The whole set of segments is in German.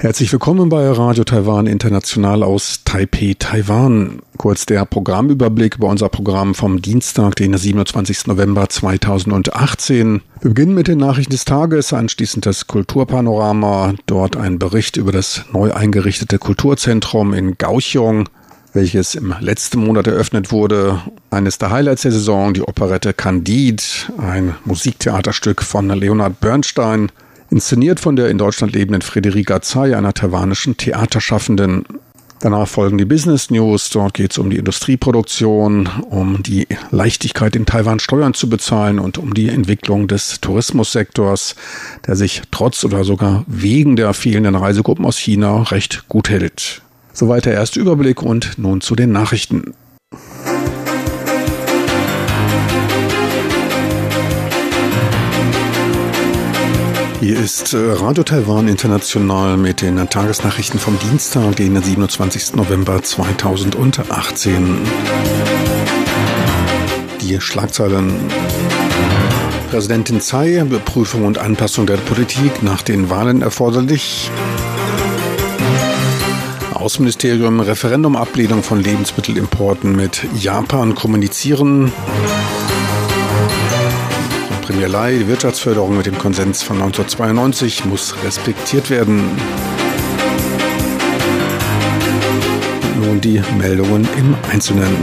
Herzlich willkommen bei Radio Taiwan International aus Taipei, Taiwan. Kurz der Programmüberblick über unser Programm vom Dienstag, den 27. November 2018. Wir beginnen mit den Nachrichten des Tages, anschließend das Kulturpanorama, dort ein Bericht über das neu eingerichtete Kulturzentrum in Gauchung, welches im letzten Monat eröffnet wurde. Eines der Highlights der Saison, die Operette Candide, ein Musiktheaterstück von Leonard Bernstein. Inszeniert von der in Deutschland lebenden Friederika Zay, einer taiwanischen Theaterschaffenden. Danach folgen die Business News. Dort geht es um die Industrieproduktion, um die Leichtigkeit in Taiwan Steuern zu bezahlen und um die Entwicklung des Tourismussektors, der sich trotz oder sogar wegen der fehlenden Reisegruppen aus China recht gut hält. Soweit der erste Überblick und nun zu den Nachrichten. Hier ist äh, Radio Taiwan International mit den Tagesnachrichten vom Dienstag, den 27. November 2018. Die Schlagzeilen. Präsidentin Tsai, Beprüfung und Anpassung der Politik nach den Wahlen erforderlich. Außenministerium Referendum Ablehnung von Lebensmittelimporten mit Japan kommunizieren. Premier Lai, die Wirtschaftsförderung mit dem Konsens von 1992 muss respektiert werden. Und nun die Meldungen im Einzelnen.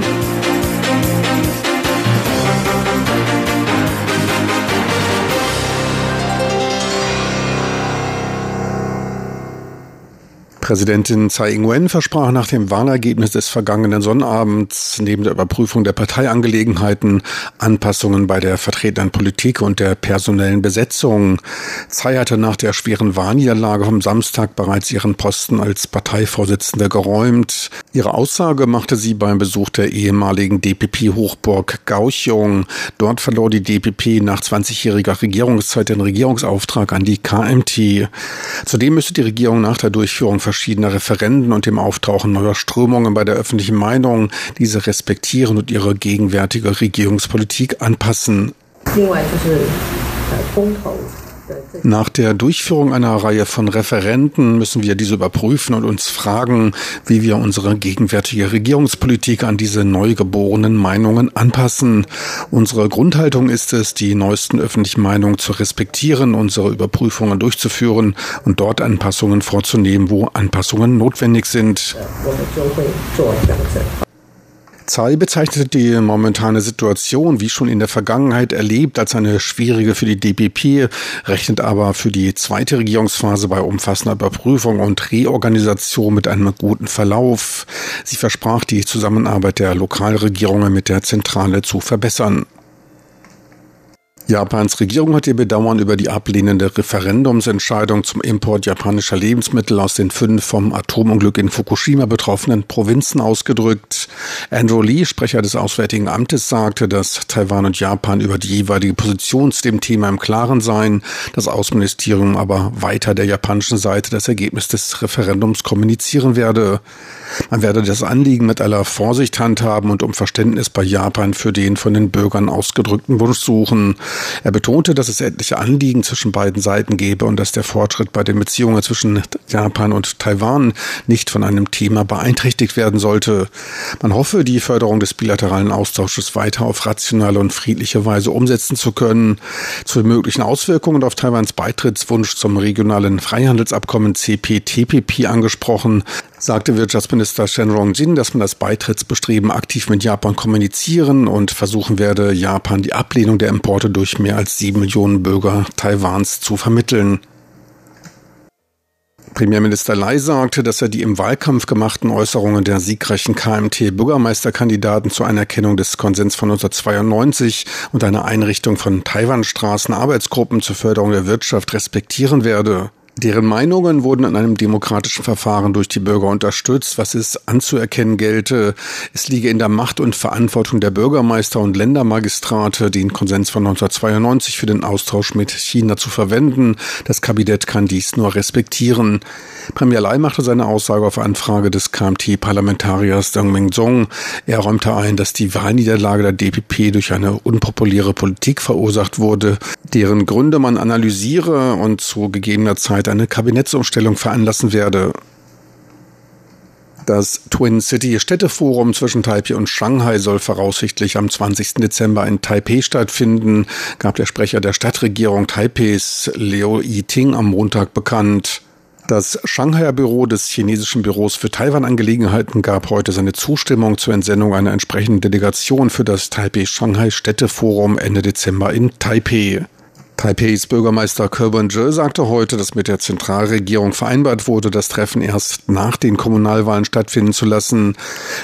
Präsidentin Tsai Ing-wen versprach nach dem Wahlergebnis des vergangenen Sonnabends neben der Überprüfung der Parteiangelegenheiten Anpassungen bei der vertretenen Politik und der personellen Besetzung. Tsai hatte nach der schweren Wahlniederlage vom Samstag bereits ihren Posten als Parteivorsitzende geräumt. Ihre Aussage machte sie beim Besuch der ehemaligen DPP-Hochburg Gauchung. Dort verlor die DPP nach 20-jähriger Regierungszeit den Regierungsauftrag an die KMT. Zudem müsste die Regierung nach der Durchführung verschiedener Referenden und dem Auftauchen neuer Strömungen bei der öffentlichen Meinung diese respektieren und ihre gegenwärtige Regierungspolitik anpassen. Nach der Durchführung einer Reihe von Referenten müssen wir diese überprüfen und uns fragen, wie wir unsere gegenwärtige Regierungspolitik an diese neu geborenen Meinungen anpassen. Unsere Grundhaltung ist es, die neuesten öffentlichen Meinungen zu respektieren, unsere Überprüfungen durchzuführen und dort Anpassungen vorzunehmen, wo Anpassungen notwendig sind. Tsai bezeichnete die momentane Situation, wie schon in der Vergangenheit erlebt, als eine schwierige für die DPP, rechnet aber für die zweite Regierungsphase bei umfassender Überprüfung und Reorganisation mit einem guten Verlauf. Sie versprach, die Zusammenarbeit der Lokalregierungen mit der Zentrale zu verbessern. Japans Regierung hat ihr Bedauern über die ablehnende Referendumsentscheidung zum Import japanischer Lebensmittel aus den fünf vom Atomunglück in Fukushima betroffenen Provinzen ausgedrückt. Andrew Lee, Sprecher des Auswärtigen Amtes, sagte, dass Taiwan und Japan über die jeweilige Position zu dem Thema im Klaren seien, das Außenministerium aber weiter der japanischen Seite das Ergebnis des Referendums kommunizieren werde. Man werde das Anliegen mit aller Vorsicht handhaben und um Verständnis bei Japan für den von den Bürgern ausgedrückten Wunsch suchen. Er betonte, dass es etliche Anliegen zwischen beiden Seiten gebe und dass der Fortschritt bei den Beziehungen zwischen Japan und Taiwan nicht von einem Thema beeinträchtigt werden sollte. Man hoffe, die Förderung des bilateralen Austausches weiter auf rationale und friedliche Weise umsetzen zu können. Zu den möglichen Auswirkungen auf Taiwans Beitrittswunsch zum regionalen Freihandelsabkommen CPTPP angesprochen, sagte Wirtschaftsminister Shen Rongjin, dass man das Beitrittsbestreben aktiv mit Japan kommunizieren und versuchen werde, Japan die Ablehnung der Importe durch mehr als sieben Millionen Bürger Taiwans zu vermitteln. Premierminister Lai sagte, dass er die im Wahlkampf gemachten Äußerungen der siegreichen KMT-Bürgermeisterkandidaten zur Anerkennung des Konsens von 1992 und einer Einrichtung von Taiwanstraßen Arbeitsgruppen zur Förderung der Wirtschaft respektieren werde. Deren Meinungen wurden in einem demokratischen Verfahren durch die Bürger unterstützt, was es anzuerkennen gelte. Es liege in der Macht und Verantwortung der Bürgermeister und Ländermagistrate, den Konsens von 1992 für den Austausch mit China zu verwenden. Das Kabinett kann dies nur respektieren. Premier Lai machte seine Aussage auf Anfrage des KMT-Parlamentariers Deng Mingzong. Er räumte ein, dass die Wahlniederlage der DPP durch eine unpopuläre Politik verursacht wurde, deren Gründe man analysiere und zu gegebener Zeit Möglichkeit eine Kabinettsumstellung veranlassen werde. Das Twin City Städteforum zwischen Taipei und Shanghai soll voraussichtlich am 20. Dezember in Taipei stattfinden, gab der Sprecher der Stadtregierung Taipeis Liu Yiting am Montag bekannt. Das Shanghaier Büro des chinesischen Büros für Taiwan-Angelegenheiten gab heute seine Zustimmung zur Entsendung einer entsprechenden Delegation für das Taipei-Shanghai-Städteforum Ende Dezember in Taipei. Taipeis Bürgermeister Kerban Je sagte heute, dass mit der Zentralregierung vereinbart wurde, das Treffen erst nach den Kommunalwahlen stattfinden zu lassen.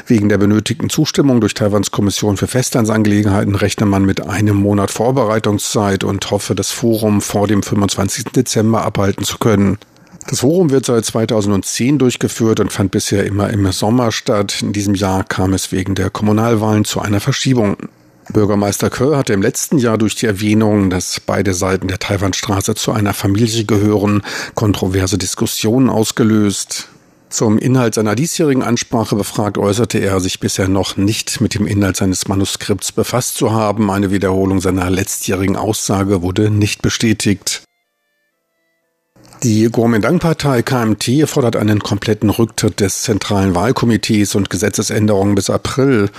Wegen der benötigten Zustimmung durch Taiwans Kommission für Festlandsangelegenheiten rechne man mit einem Monat Vorbereitungszeit und hoffe, das Forum vor dem 25. Dezember abhalten zu können. Das Forum wird seit 2010 durchgeführt und fand bisher immer im Sommer statt. In diesem Jahr kam es wegen der Kommunalwahlen zu einer Verschiebung. Bürgermeister Kerr hatte im letzten Jahr durch die Erwähnung, dass beide Seiten der Taiwanstraße zu einer Familie gehören, kontroverse Diskussionen ausgelöst. Zum Inhalt seiner diesjährigen Ansprache befragt äußerte er sich bisher noch nicht mit dem Inhalt seines Manuskripts befasst zu haben. Eine Wiederholung seiner letztjährigen Aussage wurde nicht bestätigt. Die Kuomintang-Partei KMT fordert einen kompletten Rücktritt des Zentralen Wahlkomitees und Gesetzesänderungen bis April.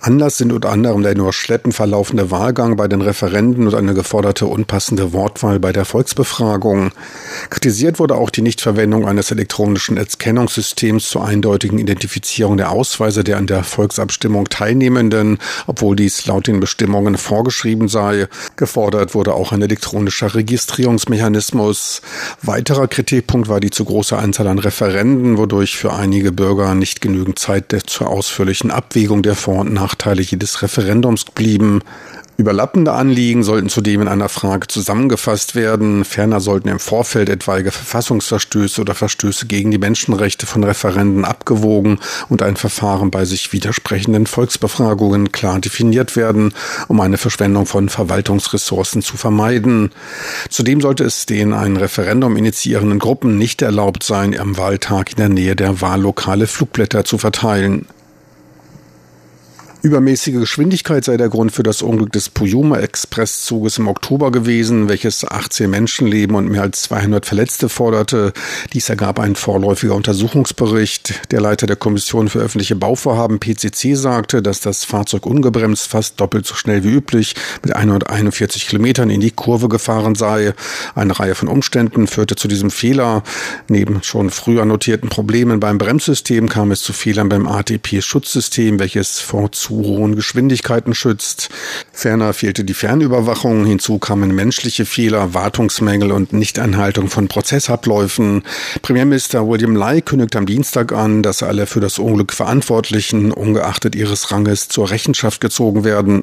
Anlass sind unter anderem der nur schleppend verlaufende Wahlgang bei den Referenden und eine geforderte unpassende Wortwahl bei der Volksbefragung. Kritisiert wurde auch die Nichtverwendung eines elektronischen Erkennungssystems zur eindeutigen Identifizierung der Ausweise der an der Volksabstimmung Teilnehmenden, obwohl dies laut den Bestimmungen vorgeschrieben sei. Gefordert wurde auch ein elektronischer Registrierungsmechanismus. Weiterer Kritikpunkt war die zu große Anzahl an Referenden, wodurch für einige Bürger nicht genügend Zeit zur ausführlichen Abwägung der Vor- und Nachteile jedes Referendums blieben. Überlappende Anliegen sollten zudem in einer Frage zusammengefasst werden. Ferner sollten im Vorfeld etwaige Verfassungsverstöße oder Verstöße gegen die Menschenrechte von Referenden abgewogen und ein Verfahren bei sich widersprechenden Volksbefragungen klar definiert werden, um eine Verschwendung von Verwaltungsressourcen zu vermeiden. Zudem sollte es den ein Referendum initiierenden Gruppen nicht erlaubt sein, am Wahltag in der Nähe der Wahllokale Flugblätter zu verteilen. Übermäßige Geschwindigkeit sei der Grund für das Unglück des Puyuma-Expresszuges im Oktober gewesen, welches 18 Menschenleben und mehr als 200 Verletzte forderte. Dies ergab ein vorläufiger Untersuchungsbericht. Der Leiter der Kommission für öffentliche Bauvorhaben PCC sagte, dass das Fahrzeug ungebremst fast doppelt so schnell wie üblich mit 141 Kilometern in die Kurve gefahren sei. Eine Reihe von Umständen führte zu diesem Fehler. Neben schon früher notierten Problemen beim Bremssystem kam es zu Fehlern beim ATP-Schutzsystem, welches vor zu hohen Geschwindigkeiten schützt. Ferner fehlte die Fernüberwachung, hinzu kamen menschliche Fehler, Wartungsmängel und Nichteinhaltung von Prozessabläufen. Premierminister William Lai kündigte am Dienstag an, dass alle für das Unglück Verantwortlichen, ungeachtet ihres Ranges, zur Rechenschaft gezogen werden.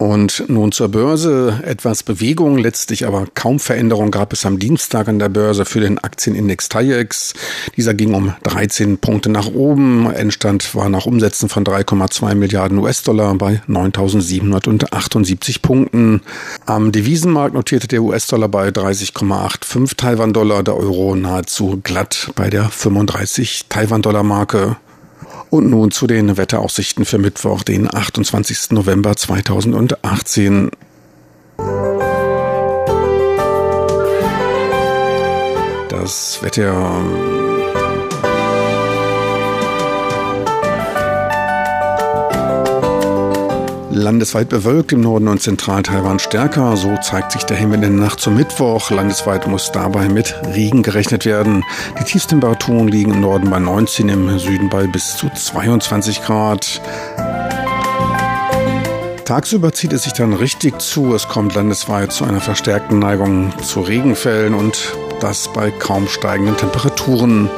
Und nun zur Börse. Etwas Bewegung, letztlich aber kaum Veränderung gab es am Dienstag an der Börse für den Aktienindex TAIEX. Dieser ging um 13 Punkte nach oben. Endstand war nach Umsätzen von 3,2 Milliarden US-Dollar bei 9.778 Punkten. Am Devisenmarkt notierte der US-Dollar bei 30,85 Taiwan-Dollar, der Euro nahezu glatt bei der 35 Taiwan-Dollar-Marke. Und nun zu den Wetteraussichten für Mittwoch, den 28. November 2018. Das Wetter Landesweit bewölkt, im Norden und Zentral-Taiwan stärker. So zeigt sich der Himmel in der Nacht zum Mittwoch. Landesweit muss dabei mit Regen gerechnet werden. Die Tiefstemperaturen liegen im Norden bei 19, im Süden bei bis zu 22 Grad. Tagsüber zieht es sich dann richtig zu. Es kommt landesweit zu einer verstärkten Neigung zu Regenfällen und das bei kaum steigenden Temperaturen.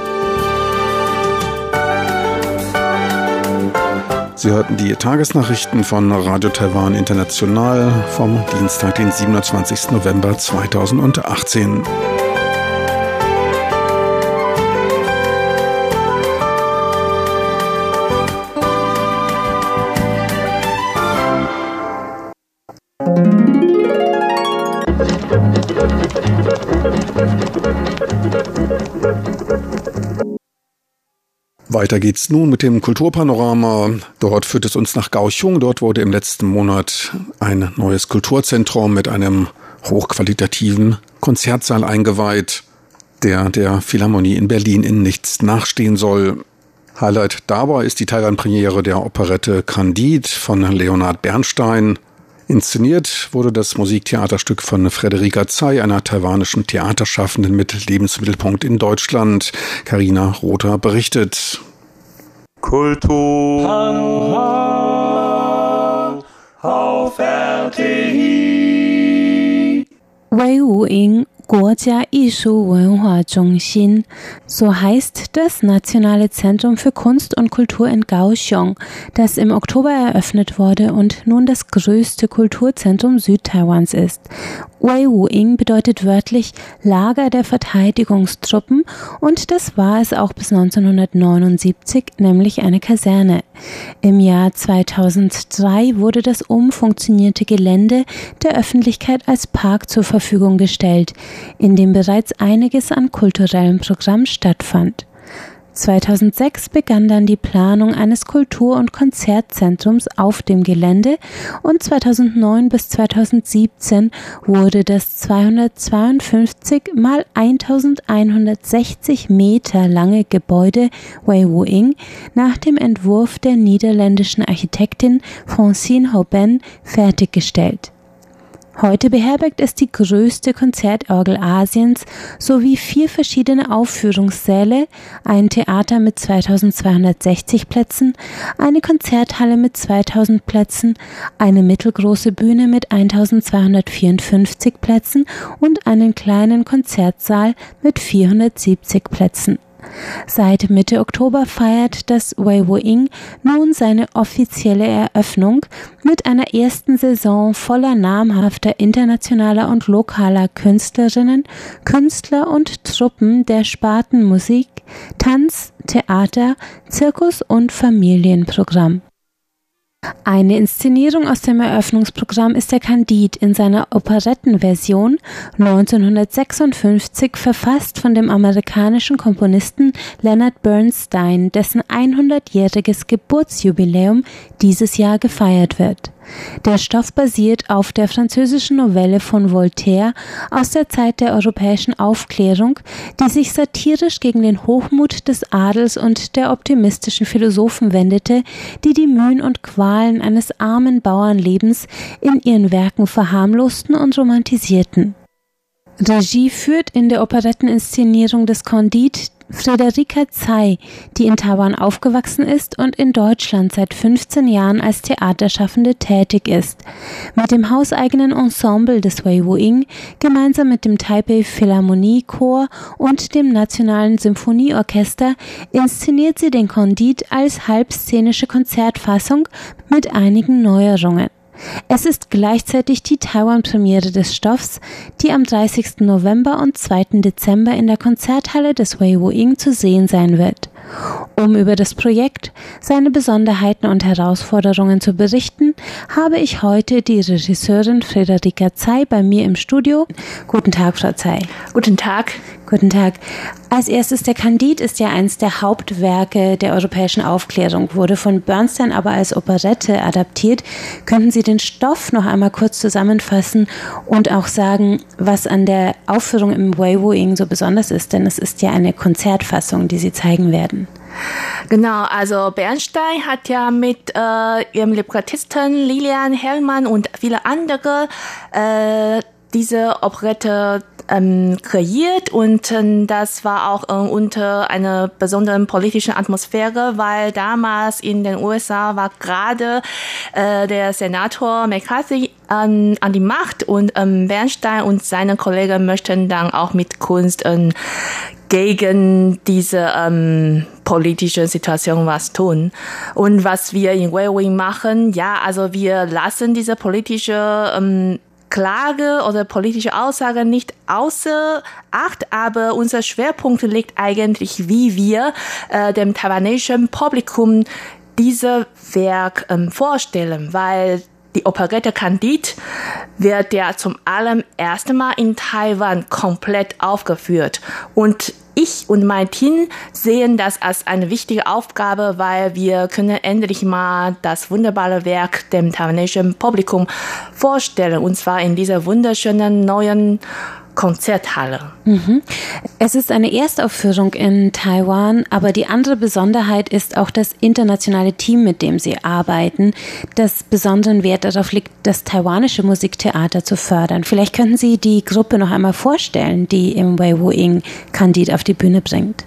Sie hörten die Tagesnachrichten von Radio Taiwan International vom Dienstag, den 27. November 2018. Weiter geht's nun mit dem Kulturpanorama. Dort führt es uns nach Kaohsiung. Dort wurde im letzten Monat ein neues Kulturzentrum mit einem hochqualitativen Konzertsaal eingeweiht, der der Philharmonie in Berlin in nichts nachstehen soll. Highlight dabei ist die Taiwan-Premiere der Operette Candide von Leonard Bernstein. Inszeniert wurde das Musiktheaterstück von Frederika Tsai, einer taiwanischen Theaterschaffenden mit Lebensmittelpunkt in Deutschland. Karina Rother berichtet. Kultur auf RTI. Wei Wu-Ying 国家艺术文化中心, so heißt das Nationale Zentrum für Kunst und Kultur in Kaohsiung, das im Oktober eröffnet wurde und nun das größte Kulturzentrum Südtaiwans ist. Wei Wu-Ing bedeutet wörtlich Lager der Verteidigungstruppen und das war es auch bis 1979, nämlich eine Kaserne. Im Jahr 2003 wurde das umfunktionierte Gelände der Öffentlichkeit als Park zur Verfügung gestellt, in dem bereits einiges an kulturellem Programm stattfand. 2006 begann dann die Planung eines Kultur- und Konzertzentrums auf dem Gelände und 2009 bis 2017 wurde das 252 mal 1160 Meter lange Gebäude Wei Wu-Ing nach dem Entwurf der niederländischen Architektin Francine Hoben fertiggestellt. Heute beherbergt es die größte Konzertorgel Asiens sowie vier verschiedene Aufführungssäle, ein Theater mit 2260 Plätzen, eine Konzerthalle mit 2000 Plätzen, eine mittelgroße Bühne mit 1254 Plätzen und einen kleinen Konzertsaal mit 470 Plätzen. Seit Mitte Oktober feiert das Weiwo-Ing nun seine offizielle Eröffnung mit einer ersten Saison voller namhafter internationaler und lokaler Künstlerinnen, Künstler und Truppen der Sparten Musik, Tanz, Theater, Zirkus und Familienprogramm. Eine Inszenierung aus dem Eröffnungsprogramm ist der Candide in seiner Operettenversion 1956 verfasst von dem amerikanischen Komponisten Leonard Bernstein, dessen 100-jähriges Geburtsjubiläum dieses Jahr gefeiert wird. Der Stoff basiert auf der französischen Novelle von Voltaire aus der Zeit der europäischen Aufklärung, die sich satirisch gegen den Hochmut des Adels und der optimistischen Philosophen wendete, die die Mühen und Qualen eines armen Bauernlebens in ihren Werken verharmlosten und romantisierten. Regie führt in der Operetteninszenierung des Candide Friederika Tsai, die in Taiwan aufgewachsen ist und in Deutschland seit 15 Jahren als Theaterschaffende tätig ist. Mit dem hauseigenen Ensemble des Wei Wu-Ing, gemeinsam mit dem Taipei Philharmonie Chor und dem Nationalen Symphonieorchester inszeniert sie den Condit als halbszenische Konzertfassung mit einigen Neuerungen. Es ist gleichzeitig die Taiwan-Premiere des Stoffs, die am 30. November und 2. Dezember in der Konzerthalle des Wei Wu Ying zu sehen sein wird. Um über das Projekt, seine Besonderheiten und Herausforderungen zu berichten, habe ich heute die Regisseurin Frederika Tsai bei mir im Studio. Guten Tag, Frau Tsai. Guten Tag. Guten Tag. Als erstes, der Candide ist ja eines der Hauptwerke der europäischen Aufklärung, wurde von Bernstein aber als Operette adaptiert. Könnten Sie den Stoff noch einmal kurz zusammenfassen und auch sagen, was an der Aufführung im Weiwuing so besonders ist? Denn es ist ja eine Konzertfassung, die Sie zeigen werden. Genau, also Bernstein hat ja mit äh, ihrem Librettisten Lilian Hellmann und viele andere äh, diese Operette ähm, kreiert und äh, das war auch äh, unter einer besonderen politischen Atmosphäre, weil damals in den USA war gerade äh, der Senator McCarthy an, an die Macht und ähm, Bernstein und seine Kollegen möchten dann auch mit Kunst ähm, gegen diese ähm, politische Situation was tun. Und was wir in Wei machen, ja, also wir lassen diese politische ähm, Klage oder politische Aussage nicht außer Acht, aber unser Schwerpunkt liegt eigentlich, wie wir äh, dem taiwanesischen Publikum diese Werk ähm, vorstellen, weil die Operette Candide wird ja zum allerersten Mal in Taiwan komplett aufgeführt. Und ich und mein Team sehen das als eine wichtige Aufgabe, weil wir können endlich mal das wunderbare Werk dem taiwanesischen Publikum vorstellen. Und zwar in dieser wunderschönen neuen Konzerthalle. Mhm. Es ist eine Erstaufführung in Taiwan, aber die andere Besonderheit ist auch das internationale Team, mit dem Sie arbeiten, das besonderen Wert darauf liegt, das taiwanische Musiktheater zu fördern. Vielleicht könnten Sie die Gruppe noch einmal vorstellen, die im Wei Wu Ying Candid auf die Bühne bringt.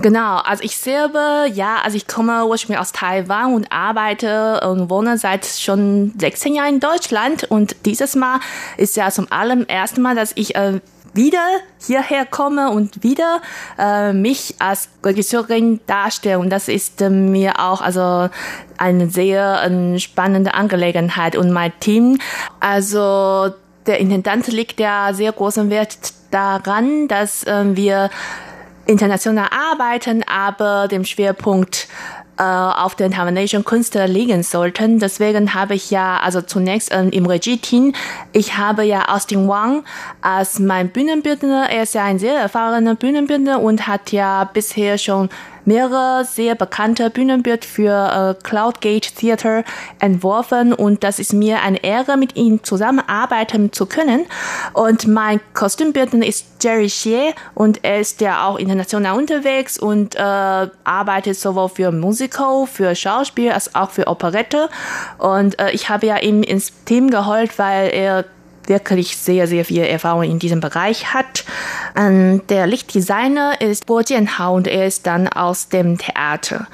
Genau, also ich selber, ja, also ich komme ursprünglich aus Taiwan und arbeite und wohne seit schon 16 Jahren in Deutschland und dieses Mal ist ja zum allerersten Mal, dass ich äh, wieder hierher komme und wieder äh, mich als Regisseurin darstelle. Und das ist äh, mir auch also eine sehr äh, spannende Angelegenheit. Und mein Team, also der Intendant legt ja sehr großen Wert daran, dass äh, wir international arbeiten, aber dem Schwerpunkt äh, auf den taiwanischen Künstler liegen sollten. Deswegen habe ich ja, also zunächst ähm, im Regie-Team, ich habe ja Austin Wang als mein Bühnenbildner. Er ist ja ein sehr erfahrener Bühnenbildner und hat ja bisher schon mehrere sehr bekannte Bühnenbild für äh, Cloudgate Theater entworfen und das ist mir eine Ehre, mit ihm zusammenarbeiten zu können. Und mein Kostümbildner ist Jerry Xie und er ist ja auch international unterwegs und äh, arbeitet sowohl für Musical, für Schauspiel als auch für Operette. Und äh, ich habe ja ihm ins Team geholt, weil er wirklich sehr, sehr viel Erfahrung in diesem Bereich hat. Ähm, der Lichtdesigner ist Bo Jianhao und er ist dann aus dem Theater.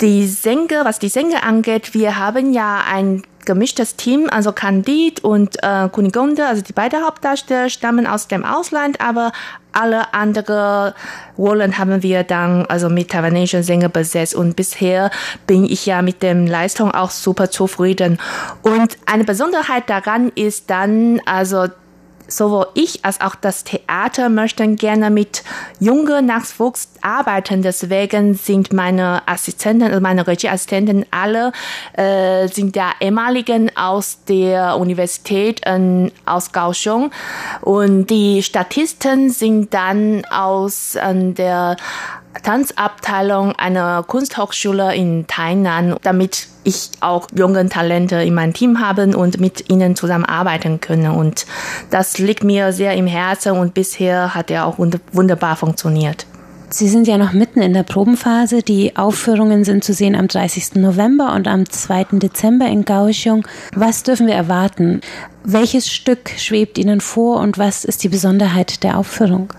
Die Sänger, was die Sänger angeht, wir haben ja ein gemischtes Team, also Candide und äh, Kunigunde, also die beiden Hauptdarsteller stammen aus dem Ausland, aber alle andere Rollen haben wir dann also mit taiwanesischen Sängern besetzt und bisher bin ich ja mit dem Leistung auch super zufrieden. Und eine Besonderheit daran ist dann also sowohl ich als auch das Theater möchten gerne mit jungen Nachwuchs arbeiten. Deswegen sind meine Assistenten, also meine Regieassistenten alle äh, sind ja ehemaligen aus der Universität äh, aus Kaohsiung und die Statisten sind dann aus äh, der Tanzabteilung einer Kunsthochschule in Tainan, damit ich auch junge Talente in meinem Team haben und mit ihnen zusammenarbeiten können. Und das liegt mir sehr im Herzen und bisher hat er auch wunderbar funktioniert. Sie sind ja noch mitten in der Probenphase. Die Aufführungen sind zu sehen am 30. November und am 2. Dezember in Kaohsiung. Was dürfen wir erwarten? Welches Stück schwebt Ihnen vor und was ist die Besonderheit der Aufführung?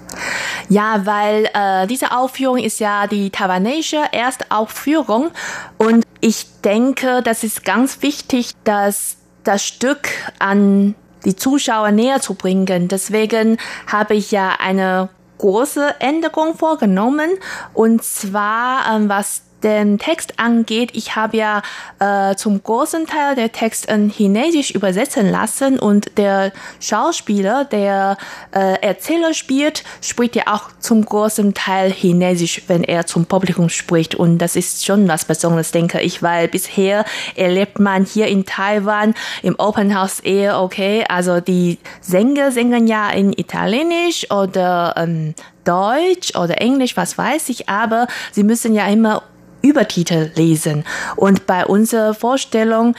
Ja, weil äh, diese Aufführung ist ja die taiwanesische Erstaufführung und ich denke, das ist ganz wichtig, dass das Stück an die Zuschauer näher zu bringen. Deswegen habe ich ja eine große Änderung vorgenommen. Und zwar ähm, was den Text angeht, ich habe ja äh, zum großen Teil der Text in Chinesisch übersetzen lassen und der Schauspieler, der äh, Erzähler spielt, spricht ja auch zum großen Teil Chinesisch, wenn er zum Publikum spricht. Und das ist schon was Besonderes, denke ich, weil bisher erlebt man hier in Taiwan im Open House eher okay, also die Sänger singen ja in Italienisch oder ähm, Deutsch oder Englisch, was weiß ich, aber sie müssen ja immer Übertitel lesen. Und bei unserer Vorstellung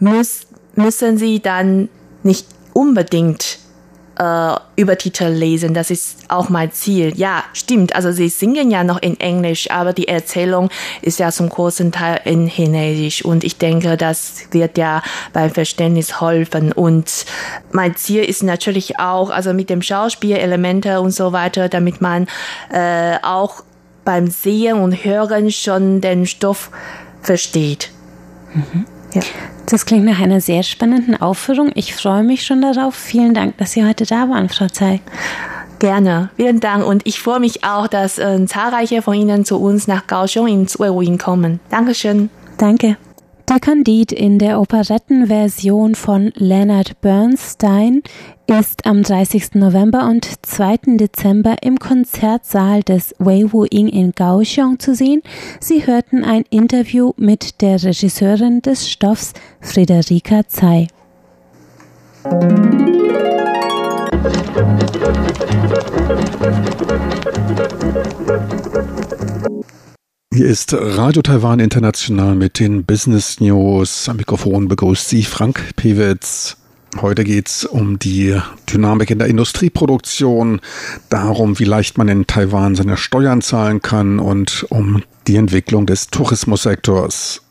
muss, müssen Sie dann nicht unbedingt äh, Übertitel lesen. Das ist auch mein Ziel. Ja, stimmt. Also sie singen ja noch in Englisch, aber die Erzählung ist ja zum großen Teil in Chinesisch. Und ich denke, das wird ja beim Verständnis helfen. Und mein Ziel ist natürlich auch, also mit dem Schauspielelemente und so weiter, damit man äh, auch beim Sehen und Hören schon den Stoff versteht. Mhm. Ja. Das klingt nach einer sehr spannenden Aufführung. Ich freue mich schon darauf. Vielen Dank, dass Sie heute da waren, Frau Zei. Gerne, vielen Dank. Und ich freue mich auch, dass äh, zahlreiche von Ihnen zu uns nach Kaohsiung ins Ueruin kommen. Dankeschön. Danke. Der Kandid in der Operettenversion von Leonard Bernstein ist am 30. November und 2. Dezember im Konzertsaal des Wei Wu Ying in Kaohsiung zu sehen. Sie hörten ein Interview mit der Regisseurin des Stoffs Friederika Tsai. Hier ist Radio Taiwan International mit den Business News. Am Mikrofon begrüßt Sie Frank Pewitz. Heute geht's um die Dynamik in der Industrieproduktion, darum, wie leicht man in Taiwan seine Steuern zahlen kann und um die Entwicklung des Tourismussektors.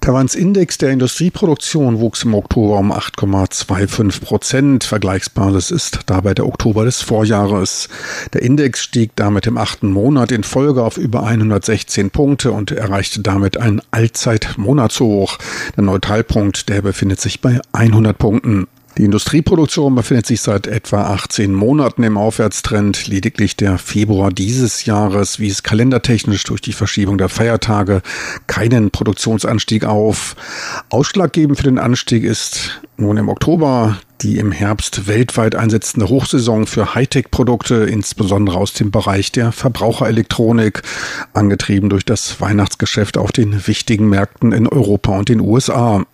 Taiwans Index der Industrieproduktion wuchs im Oktober um 8,25 Prozent. Vergleichsbasis ist dabei der Oktober des Vorjahres. Der Index stieg damit im achten Monat in Folge auf über 116 Punkte und erreichte damit ein Allzeitmonatshoch. Der Neutralpunkt, der befindet sich bei 100 Punkten. Die Industrieproduktion befindet sich seit etwa 18 Monaten im Aufwärtstrend. Lediglich der Februar dieses Jahres wies kalendertechnisch durch die Verschiebung der Feiertage keinen Produktionsanstieg auf. Ausschlaggebend für den Anstieg ist nun im Oktober die im Herbst weltweit einsetzende Hochsaison für Hightech-Produkte, insbesondere aus dem Bereich der Verbraucherelektronik, angetrieben durch das Weihnachtsgeschäft auf den wichtigen Märkten in Europa und den USA.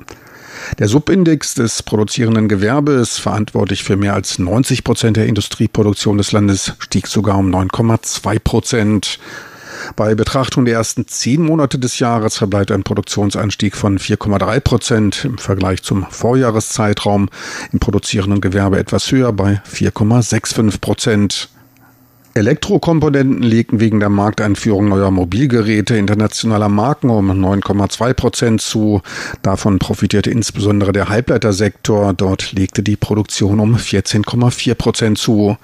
Der Subindex des produzierenden Gewerbes, verantwortlich für mehr als 90 Prozent der Industrieproduktion des Landes, stieg sogar um 9,2 Prozent. Bei Betrachtung der ersten zehn Monate des Jahres verbleibt ein Produktionsanstieg von 4,3 Prozent im Vergleich zum Vorjahreszeitraum, im produzierenden Gewerbe etwas höher bei 4,65 Prozent. Elektrokomponenten legten wegen der Markteinführung neuer Mobilgeräte internationaler Marken um 9,2 Prozent zu. Davon profitierte insbesondere der Halbleitersektor. Dort legte die Produktion um 14,4 Prozent zu.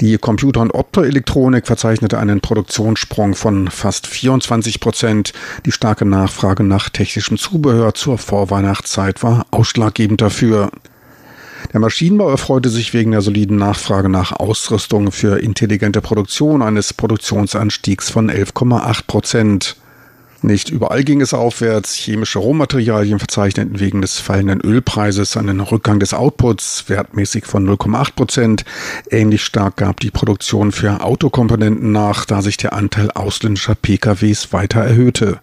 Die Computer- und Optoelektronik verzeichnete einen Produktionssprung von fast 24 Prozent. Die starke Nachfrage nach technischem Zubehör zur Vorweihnachtszeit war ausschlaggebend dafür. Der Maschinenbau erfreute sich wegen der soliden Nachfrage nach Ausrüstung für intelligente Produktion eines Produktionsanstiegs von 11,8 Prozent. Nicht überall ging es aufwärts. Chemische Rohmaterialien verzeichneten wegen des fallenden Ölpreises einen Rückgang des Outputs, wertmäßig von 0,8 Prozent. Ähnlich stark gab die Produktion für Autokomponenten nach, da sich der Anteil ausländischer PKWs weiter erhöhte.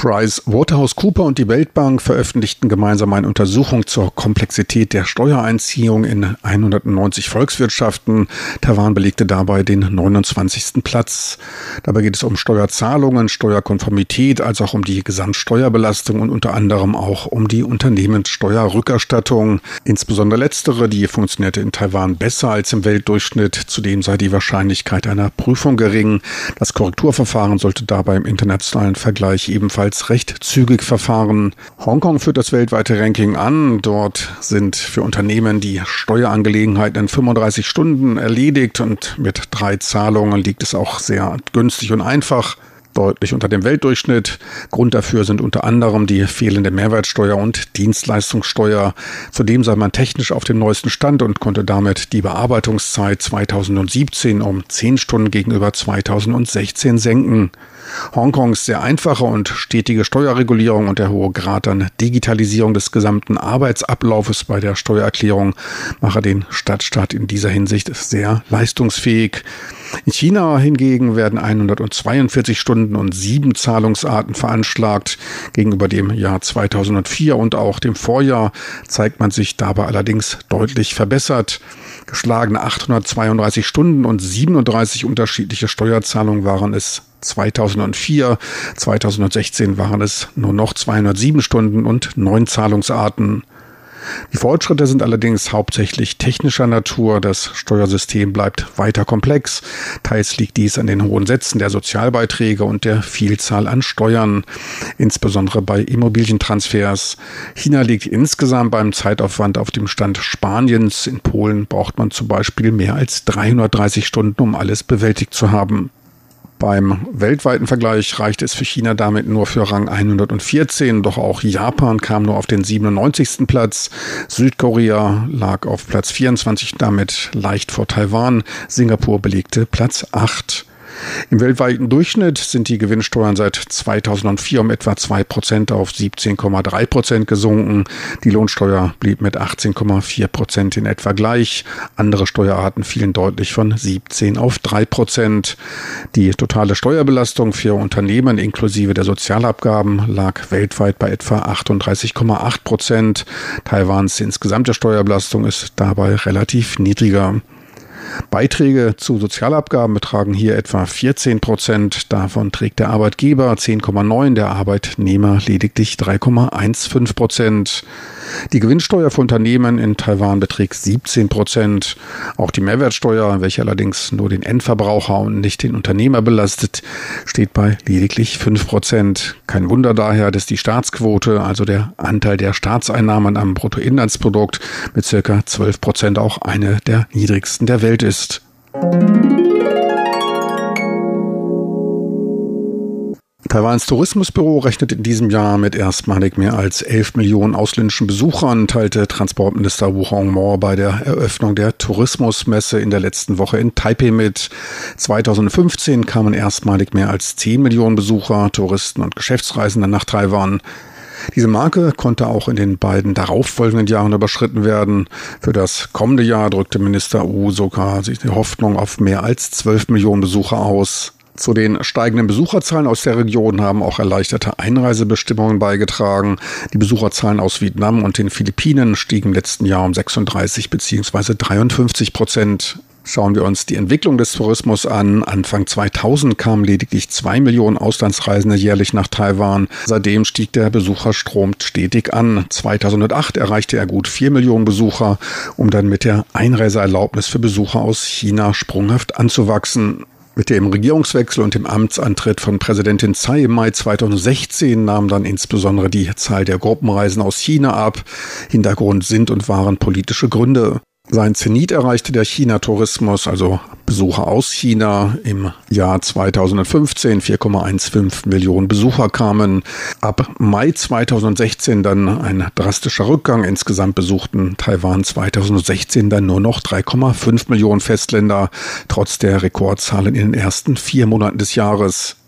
Price Waterhouse Cooper und die Weltbank veröffentlichten gemeinsam eine Untersuchung zur Komplexität der Steuereinziehung in 190 Volkswirtschaften. Taiwan belegte dabei den 29. Platz. Dabei geht es um Steuerzahlungen, Steuerkonformität, als auch um die Gesamtsteuerbelastung und unter anderem auch um die Unternehmenssteuerrückerstattung. Insbesondere letztere, die funktionierte in Taiwan besser als im Weltdurchschnitt. Zudem sei die Wahrscheinlichkeit einer Prüfung gering. Das Korrekturverfahren sollte dabei im internationalen Vergleich ebenfalls ebenfalls recht zügig verfahren. Hongkong führt das weltweite Ranking an. Dort sind für Unternehmen die Steuerangelegenheiten in 35 Stunden erledigt und mit drei Zahlungen liegt es auch sehr günstig und einfach deutlich unter dem Weltdurchschnitt. Grund dafür sind unter anderem die fehlende Mehrwertsteuer und Dienstleistungssteuer. Zudem sei man technisch auf dem neuesten Stand und konnte damit die Bearbeitungszeit 2017 um 10 Stunden gegenüber 2016 senken. Hongkongs sehr einfache und stetige Steuerregulierung und der hohe Grad an Digitalisierung des gesamten Arbeitsablaufes bei der Steuererklärung mache den Stadtstaat in dieser Hinsicht sehr leistungsfähig. In China hingegen werden 142 Stunden und sieben Zahlungsarten veranschlagt. Gegenüber dem Jahr 2004 und auch dem Vorjahr zeigt man sich dabei allerdings deutlich verbessert. Geschlagene 832 Stunden und 37 unterschiedliche Steuerzahlungen waren es 2004. 2016 waren es nur noch 207 Stunden und neun Zahlungsarten. Die Fortschritte sind allerdings hauptsächlich technischer Natur. Das Steuersystem bleibt weiter komplex. Teils liegt dies an den hohen Sätzen der Sozialbeiträge und der Vielzahl an Steuern, insbesondere bei Immobilientransfers. China liegt insgesamt beim Zeitaufwand auf dem Stand Spaniens. In Polen braucht man zum Beispiel mehr als 330 Stunden, um alles bewältigt zu haben. Beim weltweiten Vergleich reichte es für China damit nur für Rang 114, doch auch Japan kam nur auf den 97. Platz. Südkorea lag auf Platz 24, damit leicht vor Taiwan. Singapur belegte Platz 8. Im weltweiten Durchschnitt sind die Gewinnsteuern seit 2004 um etwa 2 Prozent auf 17,3 Prozent gesunken. Die Lohnsteuer blieb mit 18,4 Prozent in etwa gleich. Andere Steuerarten fielen deutlich von 17 auf 3 Prozent. Die totale Steuerbelastung für Unternehmen inklusive der Sozialabgaben lag weltweit bei etwa 38,8 Prozent. Taiwans insgesamte Steuerbelastung ist dabei relativ niedriger. Beiträge zu Sozialabgaben betragen hier etwa 14 Prozent. Davon trägt der Arbeitgeber 10,9, der Arbeitnehmer lediglich 3,15 Prozent. Die Gewinnsteuer für Unternehmen in Taiwan beträgt 17 Prozent. Auch die Mehrwertsteuer, welche allerdings nur den Endverbraucher und nicht den Unternehmer belastet, steht bei lediglich 5 Prozent. Kein Wunder daher, dass die Staatsquote, also der Anteil der Staatseinnahmen am Bruttoinlandsprodukt, mit circa 12 Prozent auch eine der niedrigsten der Welt ist. Taiwans Tourismusbüro rechnet in diesem Jahr mit erstmalig mehr als 11 Millionen ausländischen Besuchern, teilte Transportminister Wu Hongmo bei der Eröffnung der Tourismusmesse in der letzten Woche in Taipei mit. 2015 kamen erstmalig mehr als 10 Millionen Besucher, Touristen und Geschäftsreisende nach Taiwan. Diese Marke konnte auch in den beiden darauffolgenden Jahren überschritten werden. Für das kommende Jahr drückte Minister Wu sogar sich die Hoffnung auf mehr als 12 Millionen Besucher aus. Zu den steigenden Besucherzahlen aus der Region haben auch erleichterte Einreisebestimmungen beigetragen. Die Besucherzahlen aus Vietnam und den Philippinen stiegen im letzten Jahr um 36 bzw. 53 Prozent. Schauen wir uns die Entwicklung des Tourismus an. Anfang 2000 kamen lediglich zwei Millionen Auslandsreisende jährlich nach Taiwan. Seitdem stieg der Besucherstrom stetig an. 2008 erreichte er gut vier Millionen Besucher, um dann mit der Einreiseerlaubnis für Besucher aus China sprunghaft anzuwachsen. Mit dem Regierungswechsel und dem Amtsantritt von Präsidentin Tsai im Mai 2016 nahm dann insbesondere die Zahl der Gruppenreisen aus China ab. Hintergrund sind und waren politische Gründe. Sein Zenit erreichte der China-Tourismus, also Besucher aus China. Im Jahr 2015 4,15 Millionen Besucher kamen. Ab Mai 2016 dann ein drastischer Rückgang. Insgesamt besuchten Taiwan 2016 dann nur noch 3,5 Millionen Festländer, trotz der Rekordzahlen in den ersten vier Monaten des Jahres.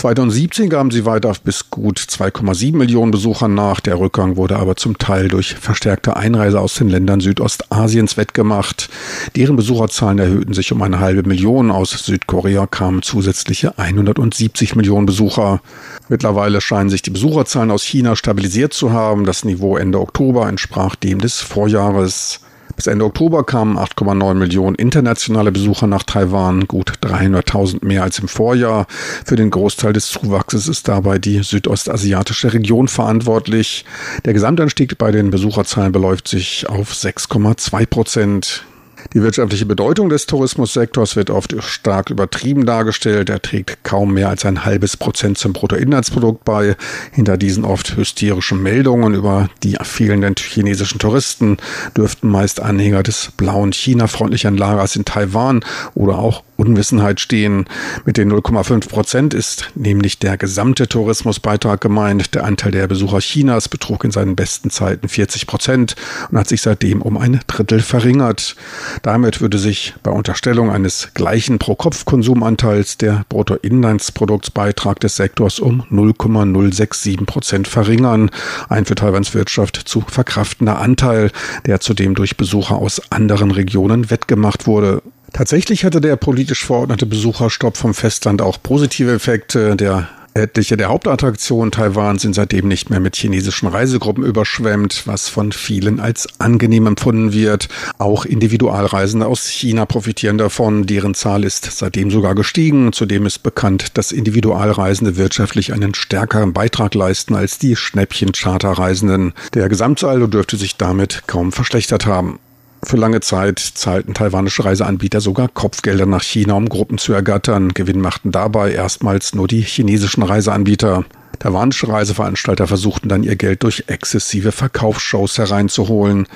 2017 gaben sie weiter bis gut 2,7 Millionen Besuchern nach. Der Rückgang wurde aber zum Teil durch verstärkte Einreise aus den Ländern Südostasiens wettgemacht. Deren Besucherzahlen erhöhten sich um eine halbe Million. Aus Südkorea kamen zusätzliche 170 Millionen Besucher. Mittlerweile scheinen sich die Besucherzahlen aus China stabilisiert zu haben. Das Niveau Ende Oktober entsprach dem des Vorjahres. Bis Ende Oktober kamen 8,9 Millionen internationale Besucher nach Taiwan, gut 300.000 mehr als im Vorjahr. Für den Großteil des Zuwachses ist dabei die südostasiatische Region verantwortlich. Der Gesamtanstieg bei den Besucherzahlen beläuft sich auf 6,2 Prozent. Die wirtschaftliche Bedeutung des Tourismussektors wird oft stark übertrieben dargestellt. Er trägt kaum mehr als ein halbes Prozent zum Bruttoinlandsprodukt bei. Hinter diesen oft hysterischen Meldungen über die fehlenden chinesischen Touristen dürften meist Anhänger des blauen China-freundlichen Lagers in Taiwan oder auch Unwissenheit stehen. Mit den 0,5 Prozent ist nämlich der gesamte Tourismusbeitrag gemeint. Der Anteil der Besucher Chinas betrug in seinen besten Zeiten 40 Prozent und hat sich seitdem um ein Drittel verringert. Damit würde sich bei Unterstellung eines gleichen Pro-Kopf-Konsumanteils der Bruttoinlandsproduktsbeitrag des Sektors um 0,067 Prozent verringern. Ein für Taiwans Wirtschaft zu verkraftender Anteil, der zudem durch Besucher aus anderen Regionen wettgemacht wurde. Tatsächlich hatte der politisch verordnete Besucherstopp vom Festland auch positive Effekte. Der Etliche der Hauptattraktionen Taiwans sind seitdem nicht mehr mit chinesischen Reisegruppen überschwemmt, was von vielen als angenehm empfunden wird. Auch Individualreisende aus China profitieren davon. Deren Zahl ist seitdem sogar gestiegen. Zudem ist bekannt, dass Individualreisende wirtschaftlich einen stärkeren Beitrag leisten als die Schnäppchen-Charterreisenden. Der Gesamtsaldo dürfte sich damit kaum verschlechtert haben. Für lange Zeit zahlten taiwanische Reiseanbieter sogar Kopfgelder nach China, um Gruppen zu ergattern. Gewinn machten dabei erstmals nur die chinesischen Reiseanbieter. Taiwanische Reiseveranstalter versuchten dann ihr Geld durch exzessive Verkaufsshows hereinzuholen.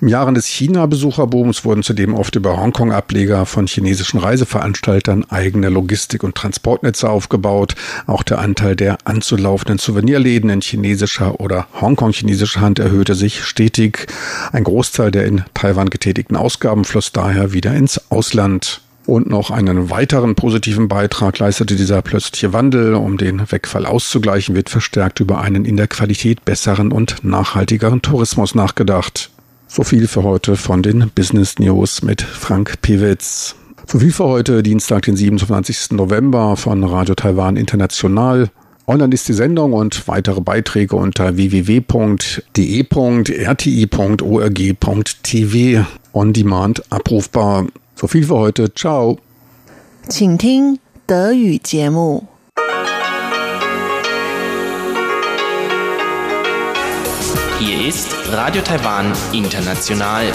Im Jahren des China-Besucherbooms wurden zudem oft über Hongkong-Ableger von chinesischen Reiseveranstaltern eigene Logistik- und Transportnetze aufgebaut. Auch der Anteil der anzulaufenden Souvenirläden in chinesischer oder Hongkong-chinesischer Hand erhöhte sich stetig. Ein Großteil der in Taiwan getätigten Ausgaben floss daher wieder ins Ausland. Und noch einen weiteren positiven Beitrag leistete dieser plötzliche Wandel. Um den Wegfall auszugleichen, wird verstärkt über einen in der Qualität besseren und nachhaltigeren Tourismus nachgedacht. So viel für heute von den Business News mit Frank Piewitz. So viel für heute, Dienstag, den 27. November von Radio Taiwan International. Online ist die Sendung und weitere Beiträge unter www.de.rti.org.tv on demand abrufbar. So viel für heute. Ciao. 请听德语节目。Hier ist Radio Taiwan International.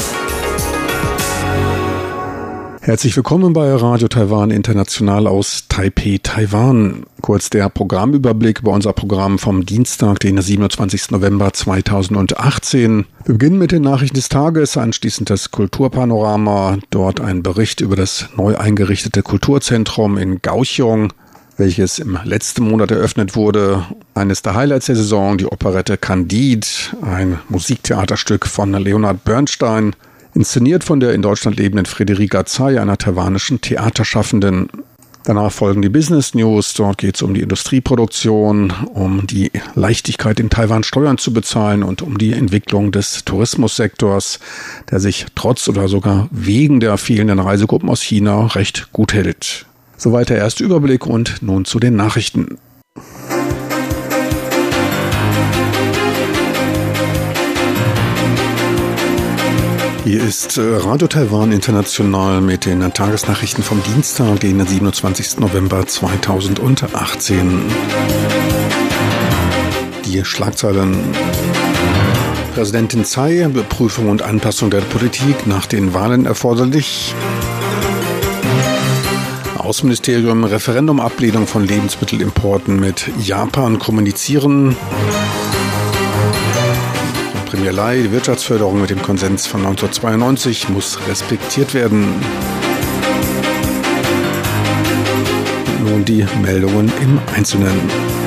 Herzlich willkommen bei Radio Taiwan International aus Taipei, Taiwan. Kurz der Programmüberblick über unser Programm vom Dienstag, den 27. November 2018. Wir beginnen mit den Nachrichten des Tages, anschließend das Kulturpanorama, dort ein Bericht über das neu eingerichtete Kulturzentrum in Gauchung, welches im letzten Monat eröffnet wurde. Eines der Highlights der Saison, die Operette Candide, ein Musiktheaterstück von Leonard Bernstein, inszeniert von der in Deutschland lebenden Frederika Zay, einer taiwanischen Theaterschaffenden. Danach folgen die Business News. Dort geht es um die Industrieproduktion, um die Leichtigkeit in Taiwan Steuern zu bezahlen und um die Entwicklung des Tourismussektors, der sich trotz oder sogar wegen der fehlenden Reisegruppen aus China recht gut hält. Soweit der erste Überblick und nun zu den Nachrichten. Hier ist äh, Radio Taiwan International mit den Tagesnachrichten vom Dienstag, den 27. November 2018. Die Schlagzeilen. Präsidentin Tsai, Beprüfung und Anpassung der Politik nach den Wahlen erforderlich. Außenministerium Referendum Ablehnung von Lebensmittelimporten mit Japan kommunizieren. Premier Lai, die Wirtschaftsförderung mit dem Konsens von 1992 muss respektiert werden. Nun die Meldungen im Einzelnen.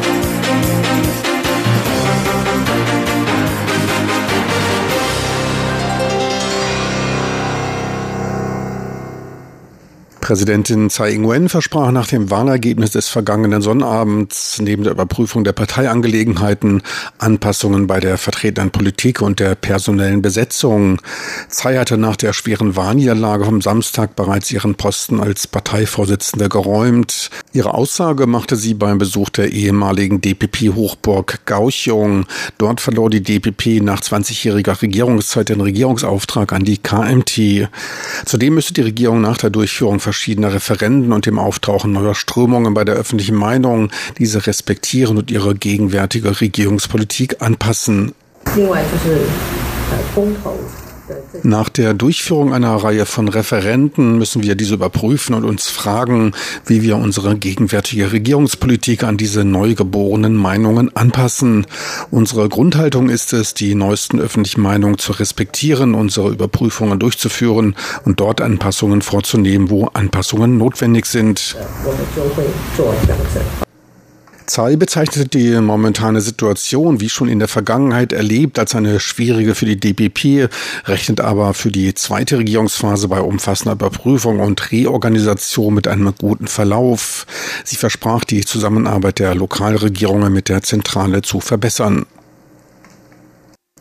Präsidentin Tsai Ing-wen versprach nach dem Wahlergebnis des vergangenen Sonnabends neben der Überprüfung der Parteiangelegenheiten Anpassungen bei der vertretenen Politik und der personellen Besetzung. Tsai hatte nach der schweren Wahlniederlage vom Samstag bereits ihren Posten als Parteivorsitzende geräumt. Ihre Aussage machte sie beim Besuch der ehemaligen DPP-Hochburg Gauchung. Dort verlor die DPP nach 20-jähriger Regierungszeit den Regierungsauftrag an die KMT. Zudem müsste die Regierung nach der Durchführung verschiedener Referenden und dem Auftauchen neuer Strömungen bei der öffentlichen Meinung diese respektieren und ihre gegenwärtige Regierungspolitik anpassen. Nach der Durchführung einer Reihe von Referenten müssen wir diese überprüfen und uns fragen, wie wir unsere gegenwärtige Regierungspolitik an diese neu geborenen Meinungen anpassen. Unsere Grundhaltung ist es, die neuesten öffentlichen Meinungen zu respektieren, unsere Überprüfungen durchzuführen und dort Anpassungen vorzunehmen, wo Anpassungen notwendig sind. Tsai bezeichnete die momentane Situation, wie schon in der Vergangenheit erlebt, als eine schwierige für die DPP, rechnet aber für die zweite Regierungsphase bei umfassender Überprüfung und Reorganisation mit einem guten Verlauf. Sie versprach, die Zusammenarbeit der Lokalregierungen mit der Zentrale zu verbessern.